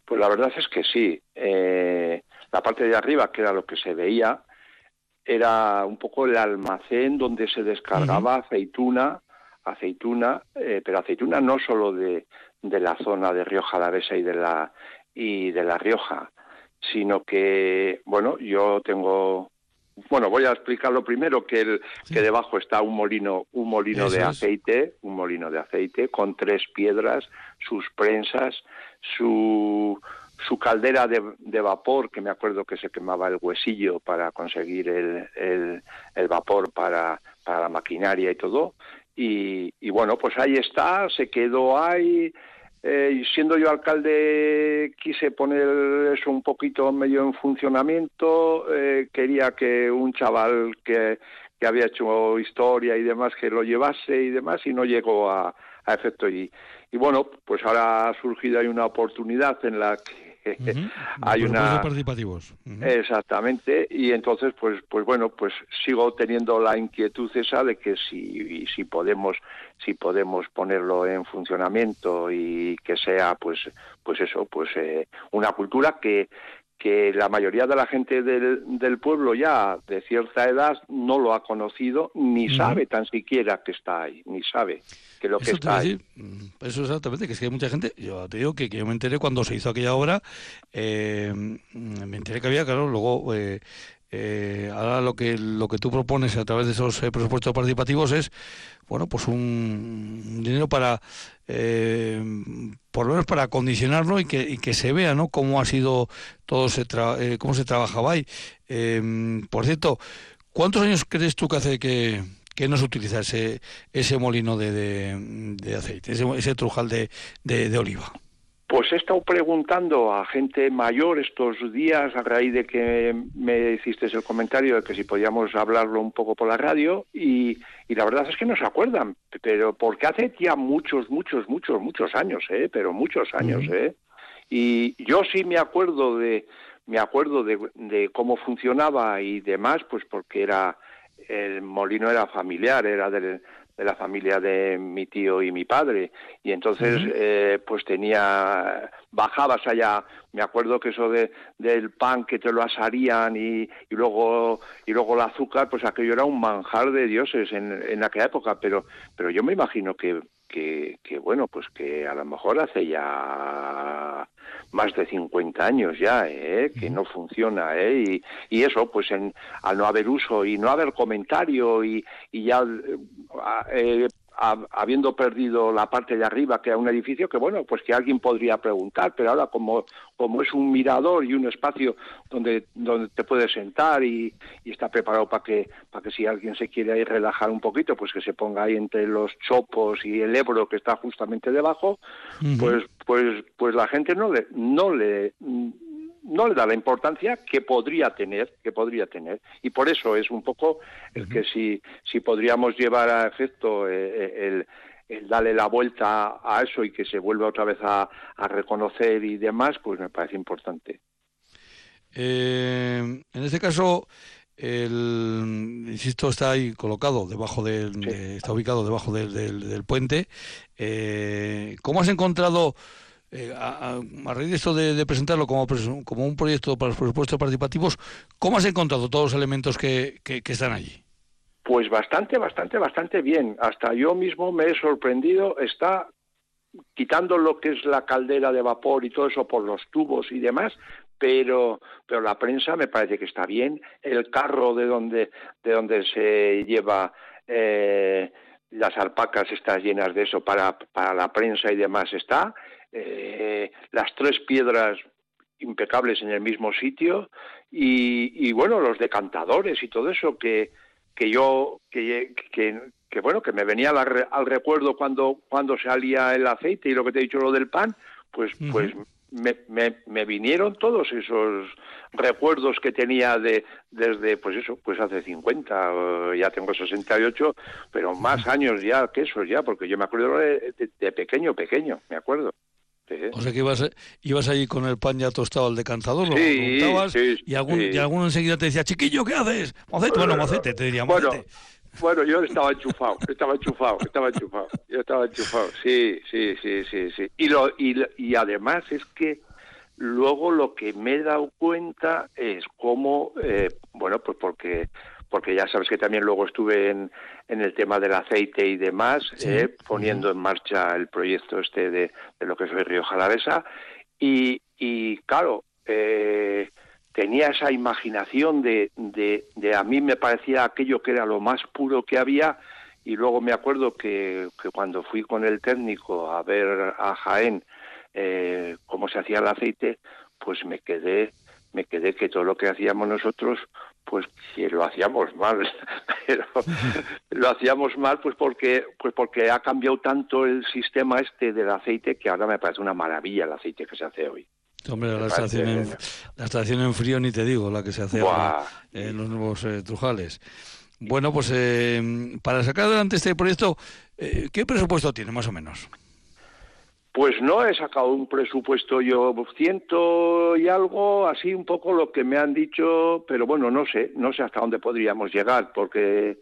F: Pues la verdad es que sí. Eh, la parte de arriba, que era lo que se veía, era un poco el almacén donde se descargaba aceituna, aceituna, pero aceituna no solo de, de la zona de Rioja Alavesa y de la y de la Rioja, sino que bueno, yo tengo bueno, voy a explicarlo primero que el, que debajo está un molino, un molino de aceite, un molino de aceite con tres piedras, sus prensas, su su caldera de, de, vapor, que me acuerdo que se quemaba el huesillo para conseguir el, el, el vapor para, para la maquinaria y todo. Y, y, bueno, pues ahí está, se quedó ahí, eh, siendo yo alcalde quise poner eso un poquito medio en funcionamiento, eh, quería que un chaval que, que, había hecho historia y demás que lo llevase y demás y no llegó a, efecto. Y, y bueno, pues ahora ha surgido ahí una oportunidad en la que [LAUGHS] hay una
A: participativos.
F: Exactamente. Y entonces pues pues bueno pues sigo teniendo la inquietud esa de que si si podemos si podemos ponerlo en funcionamiento y que sea pues pues eso pues eh, una cultura que que la mayoría de la gente del, del, pueblo ya de cierta edad no lo ha conocido ni sabe tan siquiera que está ahí, ni sabe que lo que está ahí.
A: Mm, eso exactamente, que es que hay mucha gente, yo te digo que, que yo me enteré cuando se hizo aquella obra, eh, me enteré que había, claro, luego eh, eh, ahora lo que lo que tú propones a través de esos eh, presupuestos participativos es bueno pues un dinero para eh, por lo menos para condicionarlo y que, y que se vea no cómo ha sido todo se eh, cómo se trabajaba ahí eh, por cierto cuántos años crees tú que hace que que no se utiliza ese ese molino de, de, aceite ese, ese trujal de, de oliva
F: pues he estado preguntando a gente mayor estos días a raíz de que me hiciste el comentario de que si podíamos hablarlo un poco por la radio y, y la verdad es que no se acuerdan, pero porque hace ya muchos, muchos, muchos, muchos años, ¿eh? pero muchos años. ¿eh? Y yo sí me acuerdo de, me acuerdo de, de cómo funcionaba y demás, pues porque era el molino era familiar, era del, de la familia de mi tío y mi padre. Y entonces eh, pues tenía bajabas allá. Me acuerdo que eso de del pan que te lo asarían y, y luego y luego el azúcar pues aquello era un manjar de dioses en, en aquella época. Pero pero yo me imagino que que, que bueno pues que a lo mejor hace ya más de 50 años ya, ¿eh? que no funciona, ¿eh? y, y eso, pues en, al no haber uso y no haber comentario y, y ya eh, habiendo perdido la parte de arriba, que era un edificio, que bueno, pues que alguien podría preguntar, pero ahora como, como es un mirador y un espacio donde, donde te puedes sentar y, y está preparado para que, para que si alguien se quiere ahí relajar un poquito, pues que se ponga ahí entre los chopos y el Ebro que está justamente debajo, pues, pues, pues la gente no le, no le no le da la importancia que podría tener, que podría tener. Y por eso es un poco el que si, si podríamos llevar a efecto eh, el, el darle la vuelta a eso y que se vuelva otra vez a, a reconocer y demás, pues me parece importante.
A: Eh, en este caso, el insisto está ahí colocado debajo del,
F: Sí.
A: de- está ubicado debajo del, del- del puente. Eh, ¿Cómo has encontrado eh, a, raíz de esto de, de presentarlo como, como un proyecto para los presupuestos participativos, cómo has encontrado todos los elementos que, que- que están allí?
F: Pues bastante, bastante, bastante bien. Hasta yo mismo me he sorprendido. Está quitando lo que es la caldera de vapor y todo eso por los tubos y demás, pero pero la prensa me parece que está bien. El carro de donde de donde se lleva eh, las alpacas están llenas de eso para para la prensa y demás está. Eh, las tres piedras impecables en el mismo sitio y, y bueno los decantadores y todo eso que que yo que, que, bueno que me venía al, al recuerdo cuando cuando salía el aceite y lo que te he dicho lo del pan pues pues me, me, me vinieron todos esos recuerdos que tenía de desde pues eso pues hace 50 eh, ya tengo 68 pero más años ya que eso ya porque yo me acuerdo de, de- de pequeño pequeño me acuerdo Sí.
A: O sea que ibas, ibas allí con el pan ya tostado al decantador, lo
F: Sí,
A: y, algún, y alguno enseguida te decía, chiquillo, ¿qué haces? Mocete, bueno, mocete, te diría, mocete.
F: Bueno, yo estaba enchufado, estaba enchufado, estaba enchufado, yo estaba enchufado, sí, sí, sí, sí, sí. Y, lo, y, y además es que luego lo que me he dado cuenta es cómo, eh, bueno, pues porque porque ya sabes que también luego estuve en, en el tema del aceite y demás,
A: Sí.
F: eh, poniendo en marcha el proyecto este de, de lo que es el Río Jalavesa, y, y claro, eh, tenía esa imaginación de, de, de a mí me parecía aquello que era lo más puro que había y luego me acuerdo que, que cuando fui con el técnico a ver a Jaén eh, cómo se hacía el aceite, pues me quedé me quedé que todo lo que hacíamos nosotros pues que lo hacíamos mal. [LAUGHS] Pero lo hacíamos mal pues porque pues porque ha cambiado tanto el sistema este del aceite que ahora me parece una maravilla el aceite que se hace hoy
A: Hombre, la
F: me
A: extracción, en, la extracción en frío ni te digo, la que se hace ahora en los nuevos eh, trujales. Bueno, pues eh, para sacar adelante este proyecto, eh, ¿qué presupuesto tiene más o menos?
F: Pues no he sacado un presupuesto yo ciento y algo, así un poco lo que me han dicho, pero bueno, no sé, no sé hasta dónde podríamos llegar, porque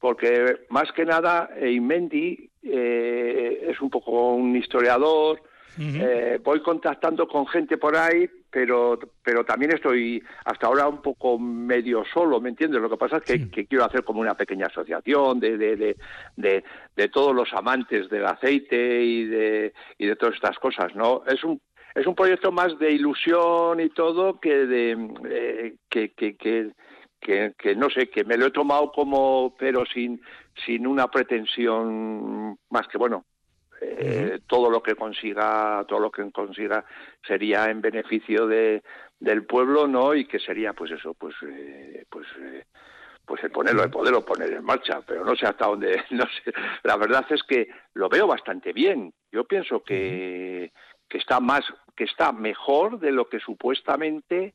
F: porque más que nada Eimendi eh, es un poco un historiador, eh, voy contactando con gente por ahí, pero pero también estoy hasta ahora un poco medio solo, ¿me entiendes? Lo que pasa es que,
A: Sí.
F: que quiero hacer como una pequeña asociación de, de, de, de, de todos los amantes del aceite y de, y de todas estas cosas, ¿no? Es un es un proyecto más de ilusión y todo que de eh, que, que, que, que, que no sé, que me lo he tomado como, pero sin, sin una pretensión más que bueno, eh, todo lo que consiga, todo lo que consiga sería en beneficio de, del pueblo, ¿no? Y que sería, pues eso, pues, eh, pues, eh, pues el ponerlo, el poderlo poner en marcha, pero no sé hasta dónde, [LAUGHS] no sé. La verdad es que lo veo bastante bien. Yo pienso que, que está más, que está mejor de lo que supuestamente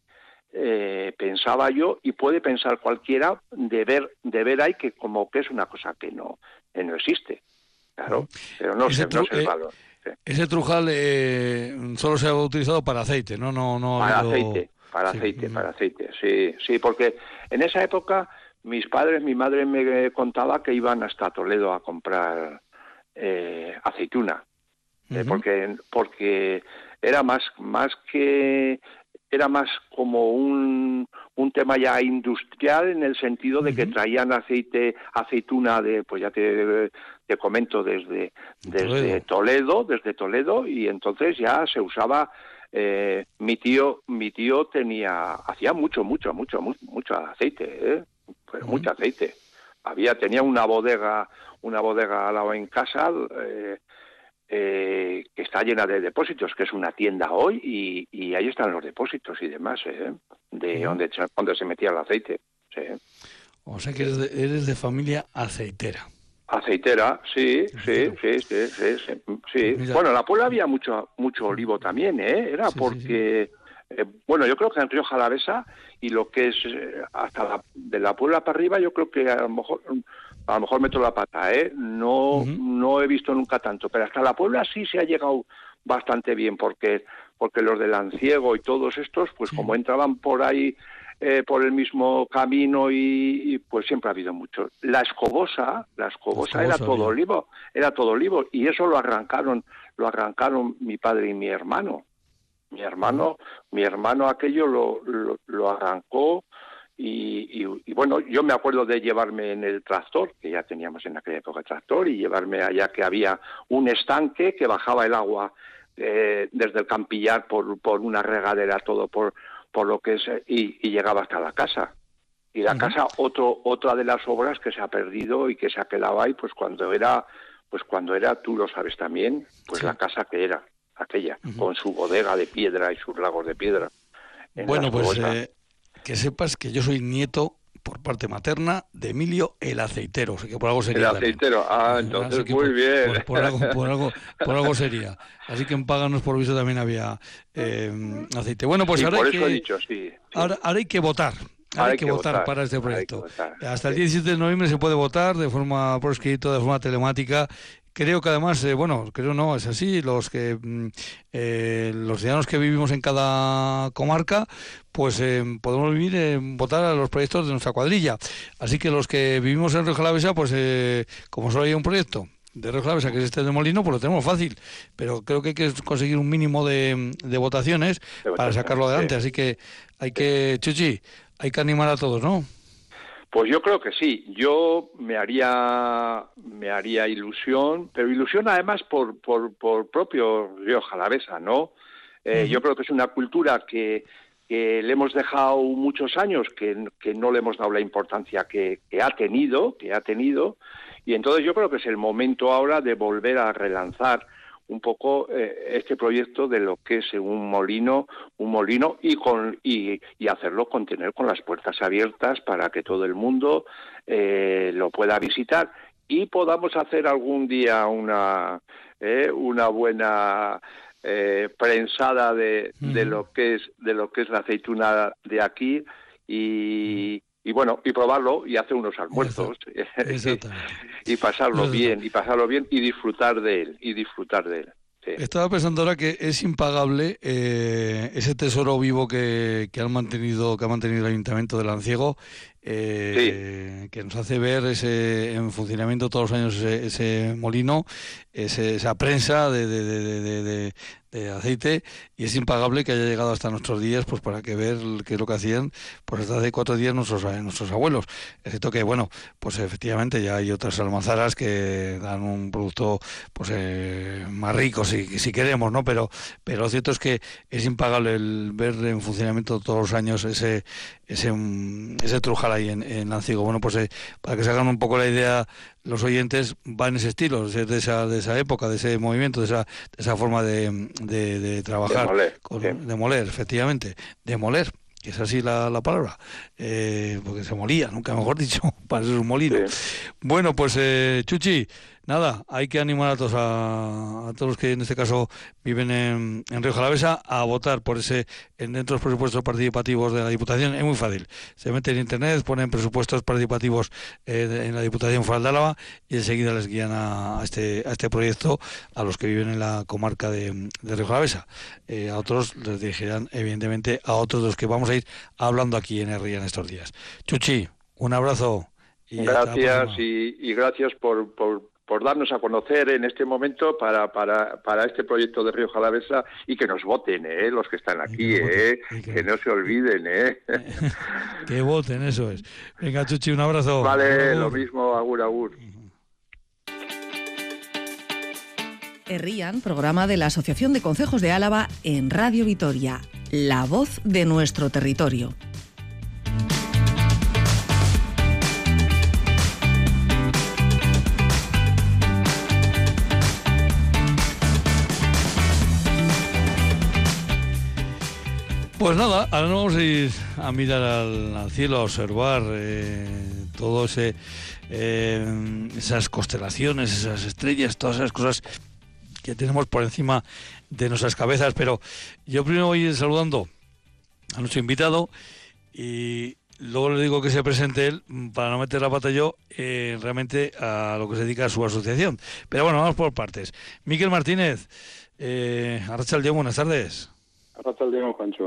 F: eh, pensaba yo y puede pensar cualquiera de ver, de ver ahí que como que es una cosa que no, que no existe. Claro, pero no
A: Ese
F: sé, no
A: eh,
F: sí.
A: Ese trujal eh, solo se ha utilizado para aceite, ¿no? No, no
F: Para
A: habido-
F: aceite. para aceite, para aceite, sí, sí, porque en esa época mis padres, mi madre me contaba que iban hasta Toledo a comprar eh, aceituna, eh, porque porque era más más que era más como un, un tema ya industrial en el sentido de que traían aceite aceituna de pues ya te, te comento desde desde Toledo. desde Toledo y entonces ya se usaba eh, mi tío mi tío tenía hacía mucho mucho mucho mucho, aceite ¿eh? pues mucho aceite había tenía una bodega una bodega al lado en casa eh, eh, que está llena de depósitos, que es una tienda hoy, y, ahí están los depósitos y demás, ¿eh? de donde, donde se metía el aceite.
A: O sea que eres de, familia aceitera.
F: Aceitera, sí, sí, sí, sí, sí, sí. Pues bueno, en la Puebla había mucho, mucho olivo también, ¿eh? Era porque, eh, bueno, yo creo que en Río Jalavesa y lo que es eh, hasta la, de la Puebla para arriba, yo creo que a lo mejor a lo mejor meto la pata, ¿eh? No, no he visto nunca tanto, pero hasta la Puebla sí se ha llegado bastante bien, porque, porque los del Anciego y todos estos, pues como entraban por ahí, eh, por el mismo camino y, pues siempre ha habido mucho. La escobosa, la escobosa, era todo olivo, era todo olivo, y eso lo arrancaron, lo arrancaron mi padre y mi hermano. Mi hermano, mi hermano aquello lo, lo arrancó y, bueno, yo me acuerdo de llevarme en el tractor, que ya teníamos en aquella época tractor, y llevarme allá que había un estanque que bajaba el agua eh, desde el campillar por, por una regadera, todo por, por lo que es, y, llegaba hasta la casa. Y la casa, otro, otra de las obras que se ha perdido y que se ha quedado ahí, pues cuando era, pues cuando era, tú lo sabes también, pues la casa que era, aquella, con su bodega de piedra y sus lagos de piedra.
A: Bueno, pues que sepas que yo soy nieto por parte materna de Emilio el aceitero, o sea que por algo sería.
F: El aceitero, ah, entonces muy bien.
A: Por, algo, por, algo, por algo sería. Así que en Páganos por visto también había eh, aceite. Bueno, pues ahora, hay que,
F: dicho, sí,
A: ahora, hay que votar. hay, que, votar, para este proyecto. Hasta el 17 de noviembre se puede votar de forma por escrito, de forma telemática Creo que además, eh, bueno, creo no, es así, los que mm, eh, los ciudadanos que vivimos en cada comarca, pues eh, podemos vivir, en votar a los proyectos de nuestra cuadrilla. Así que los que vivimos en Río Jalavesa, pues como solo hay un proyecto de Río Jalavesa, que es este de Molino, pues lo tenemos fácil. Pero creo que hay que conseguir un mínimo de, votaciones para sacarlo adelante. Así que hay que, Chuchi, hay que animar a todos, ¿no?
F: Pues yo creo que sí. Yo me haría me haría ilusión, pero ilusión además por por, por propio Río Jalavesa, ¿no? Eh, yo creo que es una cultura que, que le hemos dejado muchos años, que, que no le hemos dado la importancia que, que, ha tenido, que ha tenido, y entonces yo creo que es el momento ahora de volver a relanzar un poco eh, este proyecto de lo que es un molino, un molino y con y, y hacerlo contener con las puertas abiertas para que todo el mundo eh, lo pueda visitar y podamos hacer algún día una eh, una buena prensada de, de lo que es de lo que es la aceituna de aquí y, y bueno, y probarlo y hacer unos almuerzos. [LAUGHS] y pasarlo bien, y pasarlo bien y disfrutar de él, y disfrutar de él.
A: Estaba pensando ahora que es impagable eh, ese tesoro vivo que, que, han mantenido, que ha mantenido el Ayuntamiento de Lanciego, eh, que nos hace ver ese en funcionamiento todos los años ese, molino, esa prensa de, de, de aceite y es impagable que haya llegado hasta nuestros días pues para que ver qué es lo que hacían pues hasta hace cuatro días nuestros nuestros abuelos. Excepto que bueno pues efectivamente ya hay otras almazaras que dan un producto pues eh, más rico si, si queremos no pero pero lo cierto es que es impagable el ver en funcionamiento todos los años ese ese ese trujal ahí en, en Lancigo bueno pues eh, para que se hagan un poco la idea los oyentes van en ese estilo, de esa, de esa época, de ese movimiento, de esa, de esa forma de, de, trabajar. De moler, efectivamente. De moler, que es así la, la palabra. Eh, porque se molía, nunca mejor dicho, [LAUGHS] para ser un molino. Bueno, pues eh, Chuchi, nada, hay que animar a todos, a, todos los que en este caso viven en, en Río Jalavesa a votar por ese, en dentro de los presupuestos participativos de la Diputación. Es muy fácil. Se mete en internet, ponen presupuestos participativos eh, en la Diputación Foral de Álava y enseguida les guían a, este, a este proyecto a los que viven en la comarca de, de Río Jalavesa. Eh, a otros les dirigirán, evidentemente, a otros de los que vamos a ir hablando aquí en RIA en estos días. Chuchi, un abrazo.
F: gracias y, gracias por, por, por, darnos a conocer en este momento para, para, para este proyecto de Río Jalavesa y que nos voten, ¿eh? los que están aquí, que, ¿eh? que, no se olviden. ¿eh? [LAUGHS]
A: que voten, eso es. Venga, Chuchi, un abrazo.
F: Vale, lo mismo, agur, agur.
G: Errían, programa de la Asociación de Concejos de Álava en Radio Vitoria, la voz de nuestro territorio.
A: Pues nada, ahora nos vamos a ir a mirar al, cielo, a observar eh, todo ese, eh, esas constelaciones, esas estrellas, todas esas cosas que tenemos por encima de nuestras cabezas. Pero yo primero voy a ir saludando a nuestro invitado y luego le digo que se presente él para no meter la pata yo eh, realmente a lo que se dedica a su asociación. Pero bueno, vamos por partes. Miquel Martínez, eh, Arrachaldeón, buenas tardes.
H: Arrachaldeón, Juancho.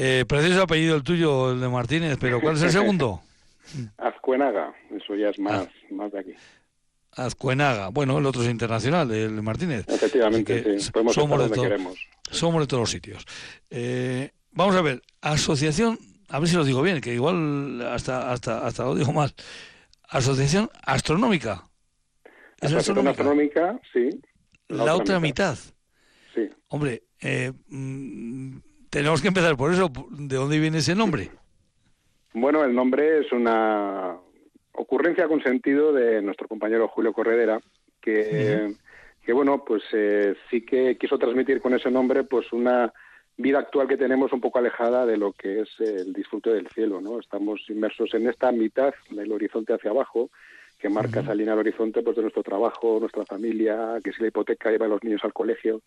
A: Eh, precioso apellido el tuyo, el de Martínez, pero ¿cuál es el segundo? [LAUGHS]
H: Azcuenaga, eso ya es más, ah. más de aquí.
A: Azcuenaga, bueno, el otro es internacional, el Martínez.
H: Efectivamente, sí. Podemos somos
A: de queremos. Somos de todos los sitios. Eh, vamos a ver, asociación, a ver si lo digo bien, que igual hasta hasta hasta lo digo mal. Asociación astronómica.
H: asociación astronómica? sí.
A: La, otra, mitad.
H: Sí.
A: Hombre, eh, mm, tenemos que empezar por eso. ¿De dónde viene ese nombre?
H: Bueno, el nombre es una ocurrencia con sentido de nuestro compañero Julio Corredera, que, que bueno, pues eh, sí que quiso transmitir con ese nombre pues una vida actual que tenemos un poco alejada de lo que es el disfrute del cielo, ¿no? Estamos inmersos en esta mitad del horizonte hacia abajo, que marca esa línea al horizonte pues de nuestro trabajo, nuestra familia, que si la hipoteca lleva a los niños al colegio,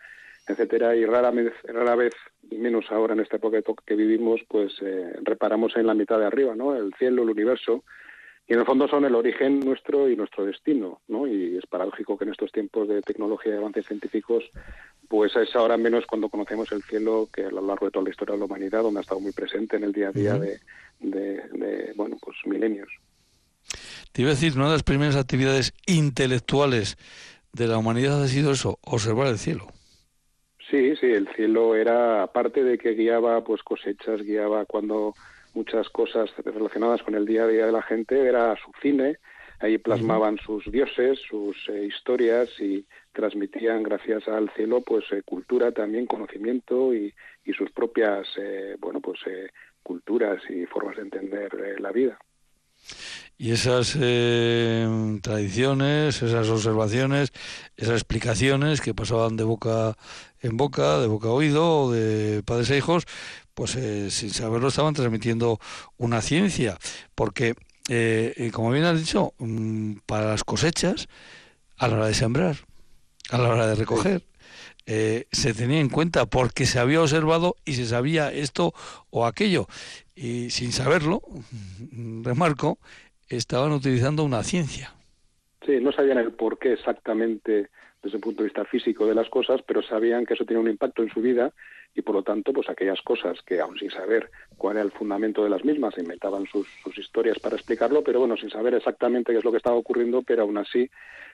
H: etcétera, y rara vez, rara vez, y menos ahora en esta época que vivimos, pues eh, reparamos en la mitad de arriba, ¿no? El cielo, el universo, y en el fondo son el origen nuestro y nuestro destino, ¿no? Y es paradójico que en estos tiempos de tecnología y avances científicos, pues es ahora menos cuando conocemos el cielo que a lo largo de toda la historia de la humanidad, donde ha estado muy presente en el día a día de, de, bueno, pues milenios.
A: Te iba a decir, una de las primeras actividades intelectuales de la humanidad ha sido eso, observar el cielo.
H: Sí, sí, el cielo era, aparte de que guiaba pues cosechas, guiaba cuando muchas cosas relacionadas con el día a día de la gente, era su cine, ahí plasmaban sus dioses, sus eh, historias y transmitían gracias al cielo pues eh, cultura también, conocimiento y, y sus propias eh, bueno pues culturas y formas de entender la vida.
A: Y esas tradiciones, esas observaciones, esas explicaciones que pasaban de boca en boca, de boca a oído, de padres e hijos, pues eh, sin saberlo estaban transmitiendo una ciencia, porque, eh, como bien has dicho, mm, para las cosechas, a la hora de sembrar, a la hora de recoger, eh, se tenía en cuenta porque se había observado y se sabía esto o aquello. Y sin saberlo, [LAUGHS] remarco, estaban utilizando una ciencia.
H: Sí, no sabían el por qué exactamente desde el punto de vista físico de las cosas, pero sabían que eso tenía un impacto en su vida y por lo tanto, pues aquellas cosas que aún sin saber cuál era el fundamento de las mismas, inventaban sus, historias para explicarlo, pero bueno, sin saber exactamente qué es lo que estaba ocurriendo, pero aún así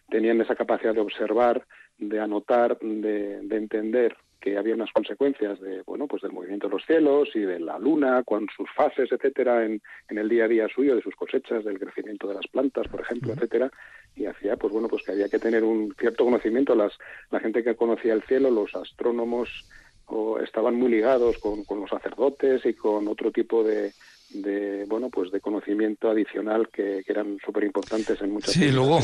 H: tenían esa capacidad de observar, de anotar, de, de entender que había unas consecuencias de bueno pues del movimiento de los cielos y de la luna con sus fases etcétera en, en el día a día suyo de sus cosechas del crecimiento de las plantas por ejemplo etcétera. Y hacía pues bueno pues que había que tener un cierto conocimiento. Las la gente que conocía el cielo los astrónomos o estaban muy ligados con, con los sacerdotes y con otro tipo de, de bueno pues de conocimiento adicional que, eran súper importantes en muchas
A: sí luego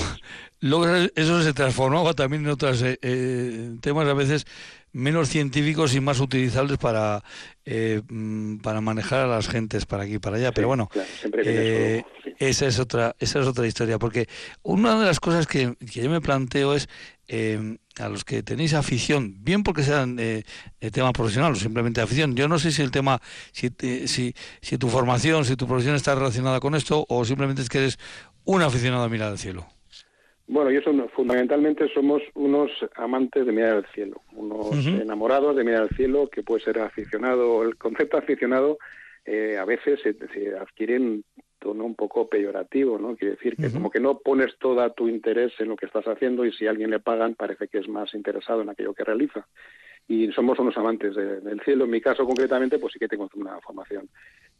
A: luego eso se transformaba también en otros eh, eh, temas a veces menos científicos y más utilizables para eh, mm, para manejar a las gentes para aquí y para allá. Pero bueno, eh, esa es otra esa es otra historia, porque una de las cosas que, yo me planteo es eh, a los que tenéis afición, bien porque sean de tema profesional o simplemente afición. Yo no sé si el tema, si, si, si tu formación, si tu profesión está relacionada con esto o simplemente es que eres un aficionado a mirar al cielo.
H: Bueno, yo son, fundamentalmente somos unos amantes de mirar al cielo, unos enamorados de mirar al cielo, que puede ser aficionado. El concepto aficionado eh, a veces se, adquiere un tono un poco peyorativo, ¿no? Quiere decir que como que no pones todo tu interés en lo que estás haciendo y si a alguien le pagan parece que es más interesado en aquello que realiza y somos unos amantes del cielo. En mi caso concretamente, pues sí que tengo una formación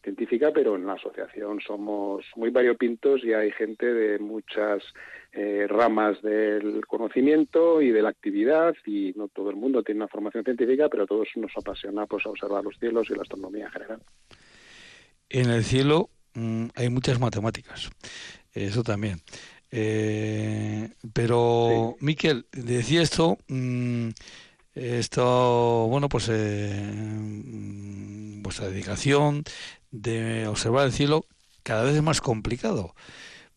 H: científica, pero en la asociación somos muy variopintos y hay gente de muchas eh, ramas del conocimiento y de la actividad y no todo el mundo tiene una formación científica, pero todos nos apasiona pues, a observar los cielos y la astronomía en general.
A: En el cielo mm, hay muchas matemáticas, eso también. Eh, pero, Miquel, decía esto, mm, esto, bueno, pues eh, mm, vuestra dedicación de observar el cielo cada vez es más complicado.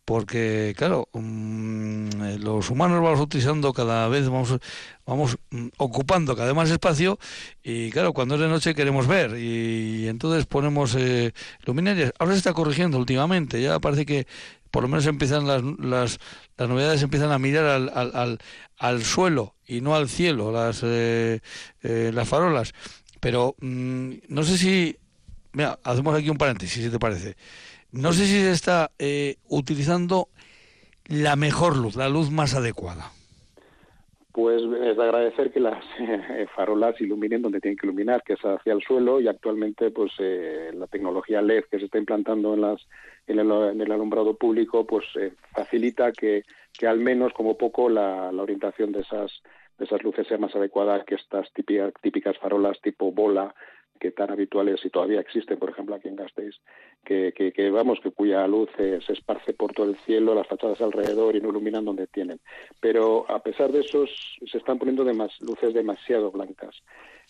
A: Porque, claro, mm, los humanos vamos utilizando cada vez, vamos, vamos mm, ocupando cada vez más espacio y, claro, cuando es de noche queremos ver y, entonces ponemos eh, luminarias. Ahora se está corrigiendo últimamente, ya parece que por lo menos empiezan las, las, las novedades empiezan a mirar al, al, al, suelo y no al cielo, las, eh, eh, las farolas. Pero mm, no sé si, mira, hacemos aquí un paréntesis, si te parece. No sé si se está eh, utilizando la mejor luz, la luz más adecuada.
H: Pues es de agradecer que las [LAUGHS] farolas iluminen donde tienen que iluminar, que es hacia el suelo, y actualmente pues la tecnología LED que se está implantando en las en el, alumbrado público, pues eh, facilita que, que, al menos, como poco, la, la, orientación de esas, de esas luces sea más adecuada que estas típicas, típicas farolas tipo bola que tan habituales y todavía existen, por ejemplo, aquí en Gasteiz, que, que, vamos, que cuya luz eh, se esparce por todo el cielo, las fachadas alrededor y no iluminan donde tienen. Pero a pesar de eso, se están poniendo luces demasiado blancas.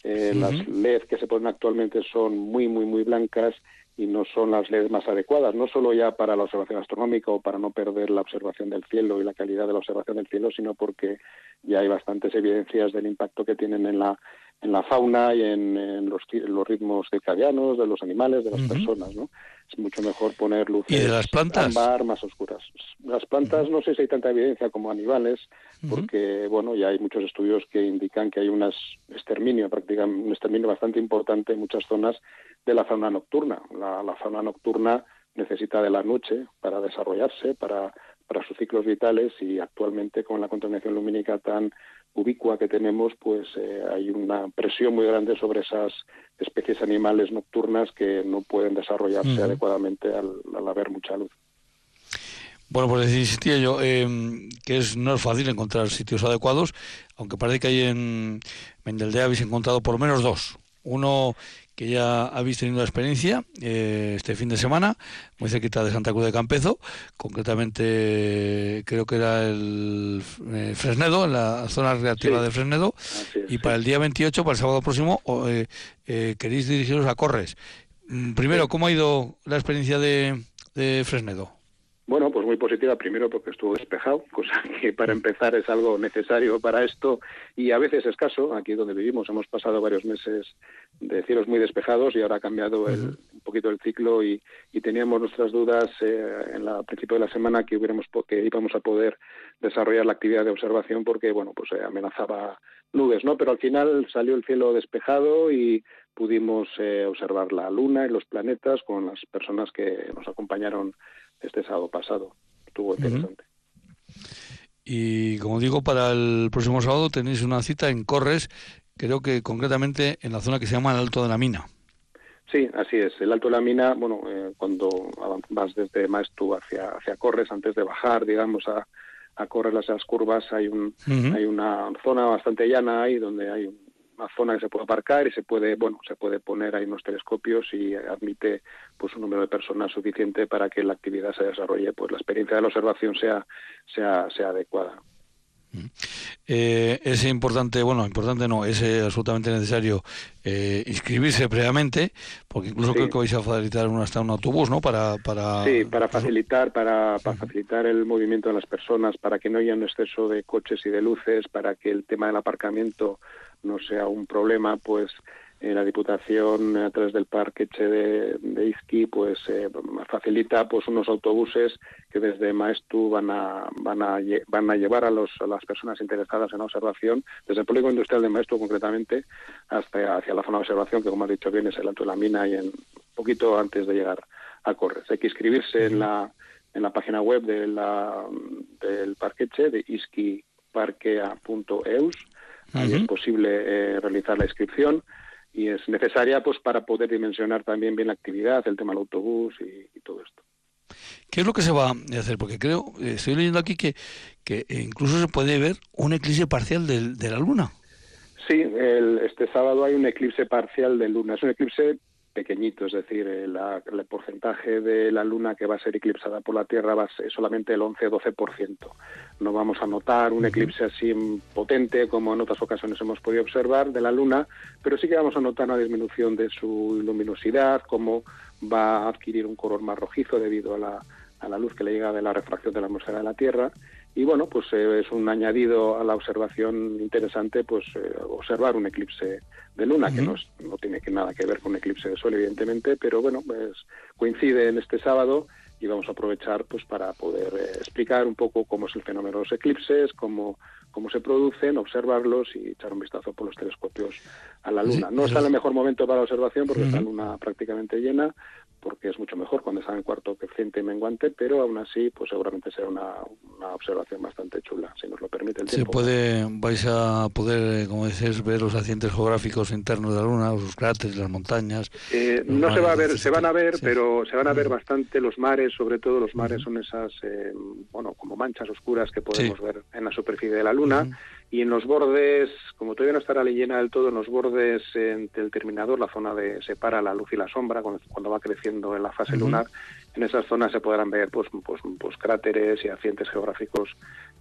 H: Eh, las LED que se ponen actualmente son muy, muy, muy blancas y no son las LEDs más adecuadas, no solo ya para la observación astronómica o para no perder la observación del cielo y la calidad de la observación del cielo, sino porque ya hay bastantes evidencias del impacto que tienen en la en la fauna y en, los, los, ritmos circadianos de los animales, de las personas, ¿no? Es mucho mejor poner luces
A: ¿Y de las plantas?
H: más oscuras. Las plantas no sé si hay tanta evidencia como animales, porque, bueno, ya hay muchos estudios que indican que hay un exterminio, prácticamente un exterminio bastante importante en muchas zonas de la fauna nocturna. La, la fauna nocturna necesita de la noche para desarrollarse, para, para sus ciclos vitales y actualmente con la contaminación lumínica tan ubicua que tenemos, pues eh, hay una presión muy grande sobre esas especies animales nocturnas que no pueden desarrollarse adecuadamente al, haber mucha luz.
A: Bueno, pues insistía yo em, que es, no es fácil encontrar sitios adecuados, aunque parece que hay en Mendeldea habéis encontrado por lo menos dos. Uno que ya habéis tenido la experiencia eh, este fin de semana, muy cerquita de Santa Cruz de Campezo, concretamente creo que era el eh, Fresnedo, en la zona recreativa de Fresnedo, y para el día 28, para el sábado próximo, eh, queréis dirigiros a Corres. Mm, primero, ¿cómo ha ido la experiencia de, de Fresnedo?
H: Bueno, pues muy positiva, primero porque estuvo despejado, [LAUGHS] cosa que para empezar es algo necesario para esto y a veces escaso. Aquí donde vivimos hemos pasado varios meses de cielos muy despejados y ahora ha cambiado el, un poquito el ciclo y, teníamos nuestras dudas eh, en la, principio de la semana que, hubiéramos, que íbamos a poder desarrollar la actividad de observación porque, bueno, pues eh, amenazaba nubes, ¿no? Pero al final salió el cielo despejado y pudimos eh, observar la luna y los planetas con las personas que nos acompañaron este sábado pasado. Estuvo interesante.
A: Y como digo, para el próximo sábado tenéis una cita en Corres, creo que concretamente en la zona que se llama el Alto de la Mina.
H: Sí, así es. El Alto de la Mina, bueno, eh, cuando vas desde Maestu hacia, hacia Corres, antes de bajar, digamos, a, a correr las, curvas, hay, un, hay una zona bastante llana ahí donde hay un una zona que se puede aparcar y se puede, bueno, se puede poner ahí unos telescopios y admite pues un número de personas suficiente para que la actividad se desarrolle, pues la experiencia de la observación sea, sea, sea adecuada.
A: Eh, es importante, bueno, importante no, es eh, absolutamente necesario eh, inscribirse previamente, porque incluso creo que vais a facilitar un, hasta un autobús, ¿no? Para, para,
H: sí, para facilitar, para, para facilitar el movimiento de las personas, para que no haya un exceso de coches y de luces, para que el tema del aparcamiento no sea un problema, pues eh, la Diputación a través del parque de, de Izqui pues eh, facilita pues unos autobuses que desde Maestu van a van a van a llevar a, los, a las personas interesadas en la observación desde el polígono industrial de Maestu concretamente hasta hacia la zona de observación que como ha dicho bien es el Alto de la Mina y en poquito antes de llegar a Corres. Hay que inscribirse en la en la página web de la, del parqueche de isquiparquea.eus ahí es posible eh, realizar la inscripción y es necesaria pues para poder dimensionar también bien la actividad, el tema del autobús y, todo esto.
A: ¿Qué es lo que se va a hacer? Porque creo, eh, estoy leyendo aquí que, que incluso se puede ver un eclipse parcial de, de la luna.
H: Sí, el, este sábado hay un eclipse parcial de luna. Es un eclipse pequeñito, es decir, el, el, porcentaje de la Luna que va a ser eclipsada por la Tierra va a ser solamente el 11-12%. No vamos a notar un eclipse así potente como en otras ocasiones hemos podido observar de la Luna, pero sí que vamos a notar una disminución de su luminosidad, como va a adquirir un color más rojizo debido a la, a la luz que le llega de la refracción de la atmósfera de la Tierra y bueno, pues eh, es un añadido a la observación interesante, pues eh, observar un eclipse de luna, que no, no tiene que nada que ver con un eclipse de sol, evidentemente, pero bueno, pues coincide en este sábado y vamos a aprovechar pues para poder eh, explicar un poco cómo es el fenómeno de los eclipses, cómo, cómo se producen, observarlos y echar un vistazo por los telescopios a la luna. No está en el mejor momento para la observación porque está la luna prácticamente llena, porque es mucho mejor cuando está en cuarto creciente y menguante, pero aún así, pues seguramente será una, una, observación bastante chula, si nos lo permite el tiempo.
A: Se puede, vais a poder, eh, como dices, ver los accidentes geográficos internos de la Luna, los cráteres, las montañas.
H: Eh, no se va a ver, se van a ver, pero se van a ver bastante los mares, sobre todo los mares son esas, eh, bueno, como manchas oscuras que podemos ver en la superficie de la Luna y en los bordes, como todavía no estará llena del todo, en los bordes entre el terminador, la zona de separa la luz y la sombra, cuando, va creciendo en la fase lunar, en esas zonas se podrán ver pues, pues, pues cráteres y accidentes geográficos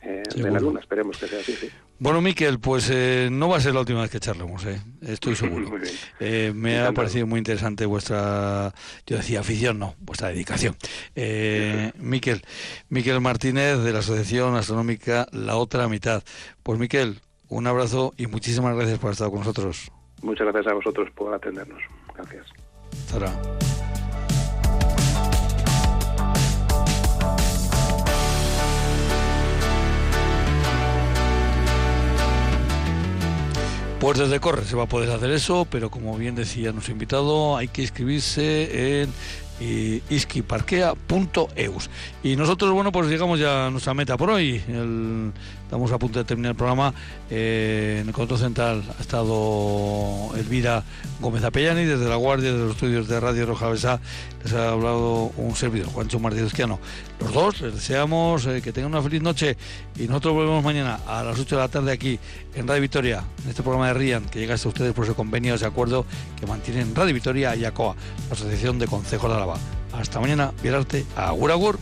H: eh, de la Luna. Esperemos que sea así, sí.
A: Bueno, Miquel, pues eh, no va a ser la última vez que charlemos, eh, estoy [LAUGHS] seguro. Eh, me ha parecido muy interesante vuestra, yo decía afición, no, vuestra dedicación. Eh, Miquel, Miquel Martínez de la Asociación Astronómica La Otra Mitad. Pues Miquel, un abrazo y muchísimas gracias por estar con nosotros.
H: Muchas gracias a vosotros por atendernos. Gracias.
A: Hasta Pues desde Corre se va a poder hacer eso, pero como bien decía nuestro invitado, hay que inscribirse en eh, iskiparquea.eus. Y nosotros, bueno, pues llegamos ya a nuestra meta por hoy. Estamos a punto de terminar el programa. Eh, en el control central ha estado Elvira Gómez Apellani, desde la Guardia de los Estudios de Radio Roja Besa, les ha hablado un servidor, Juancho Martínez Quiano. Los dos les deseamos eh, que tengan una feliz noche y nosotros volvemos mañana a las 8 de la tarde aquí en Radio Victoria, en este programa de RIAN, que llega hasta ustedes por ese convenio, ese acuerdo que mantienen Radio Victoria y ACOA, la Asociación de Consejos de Álava. Hasta mañana, Vierarte, Agur Agur.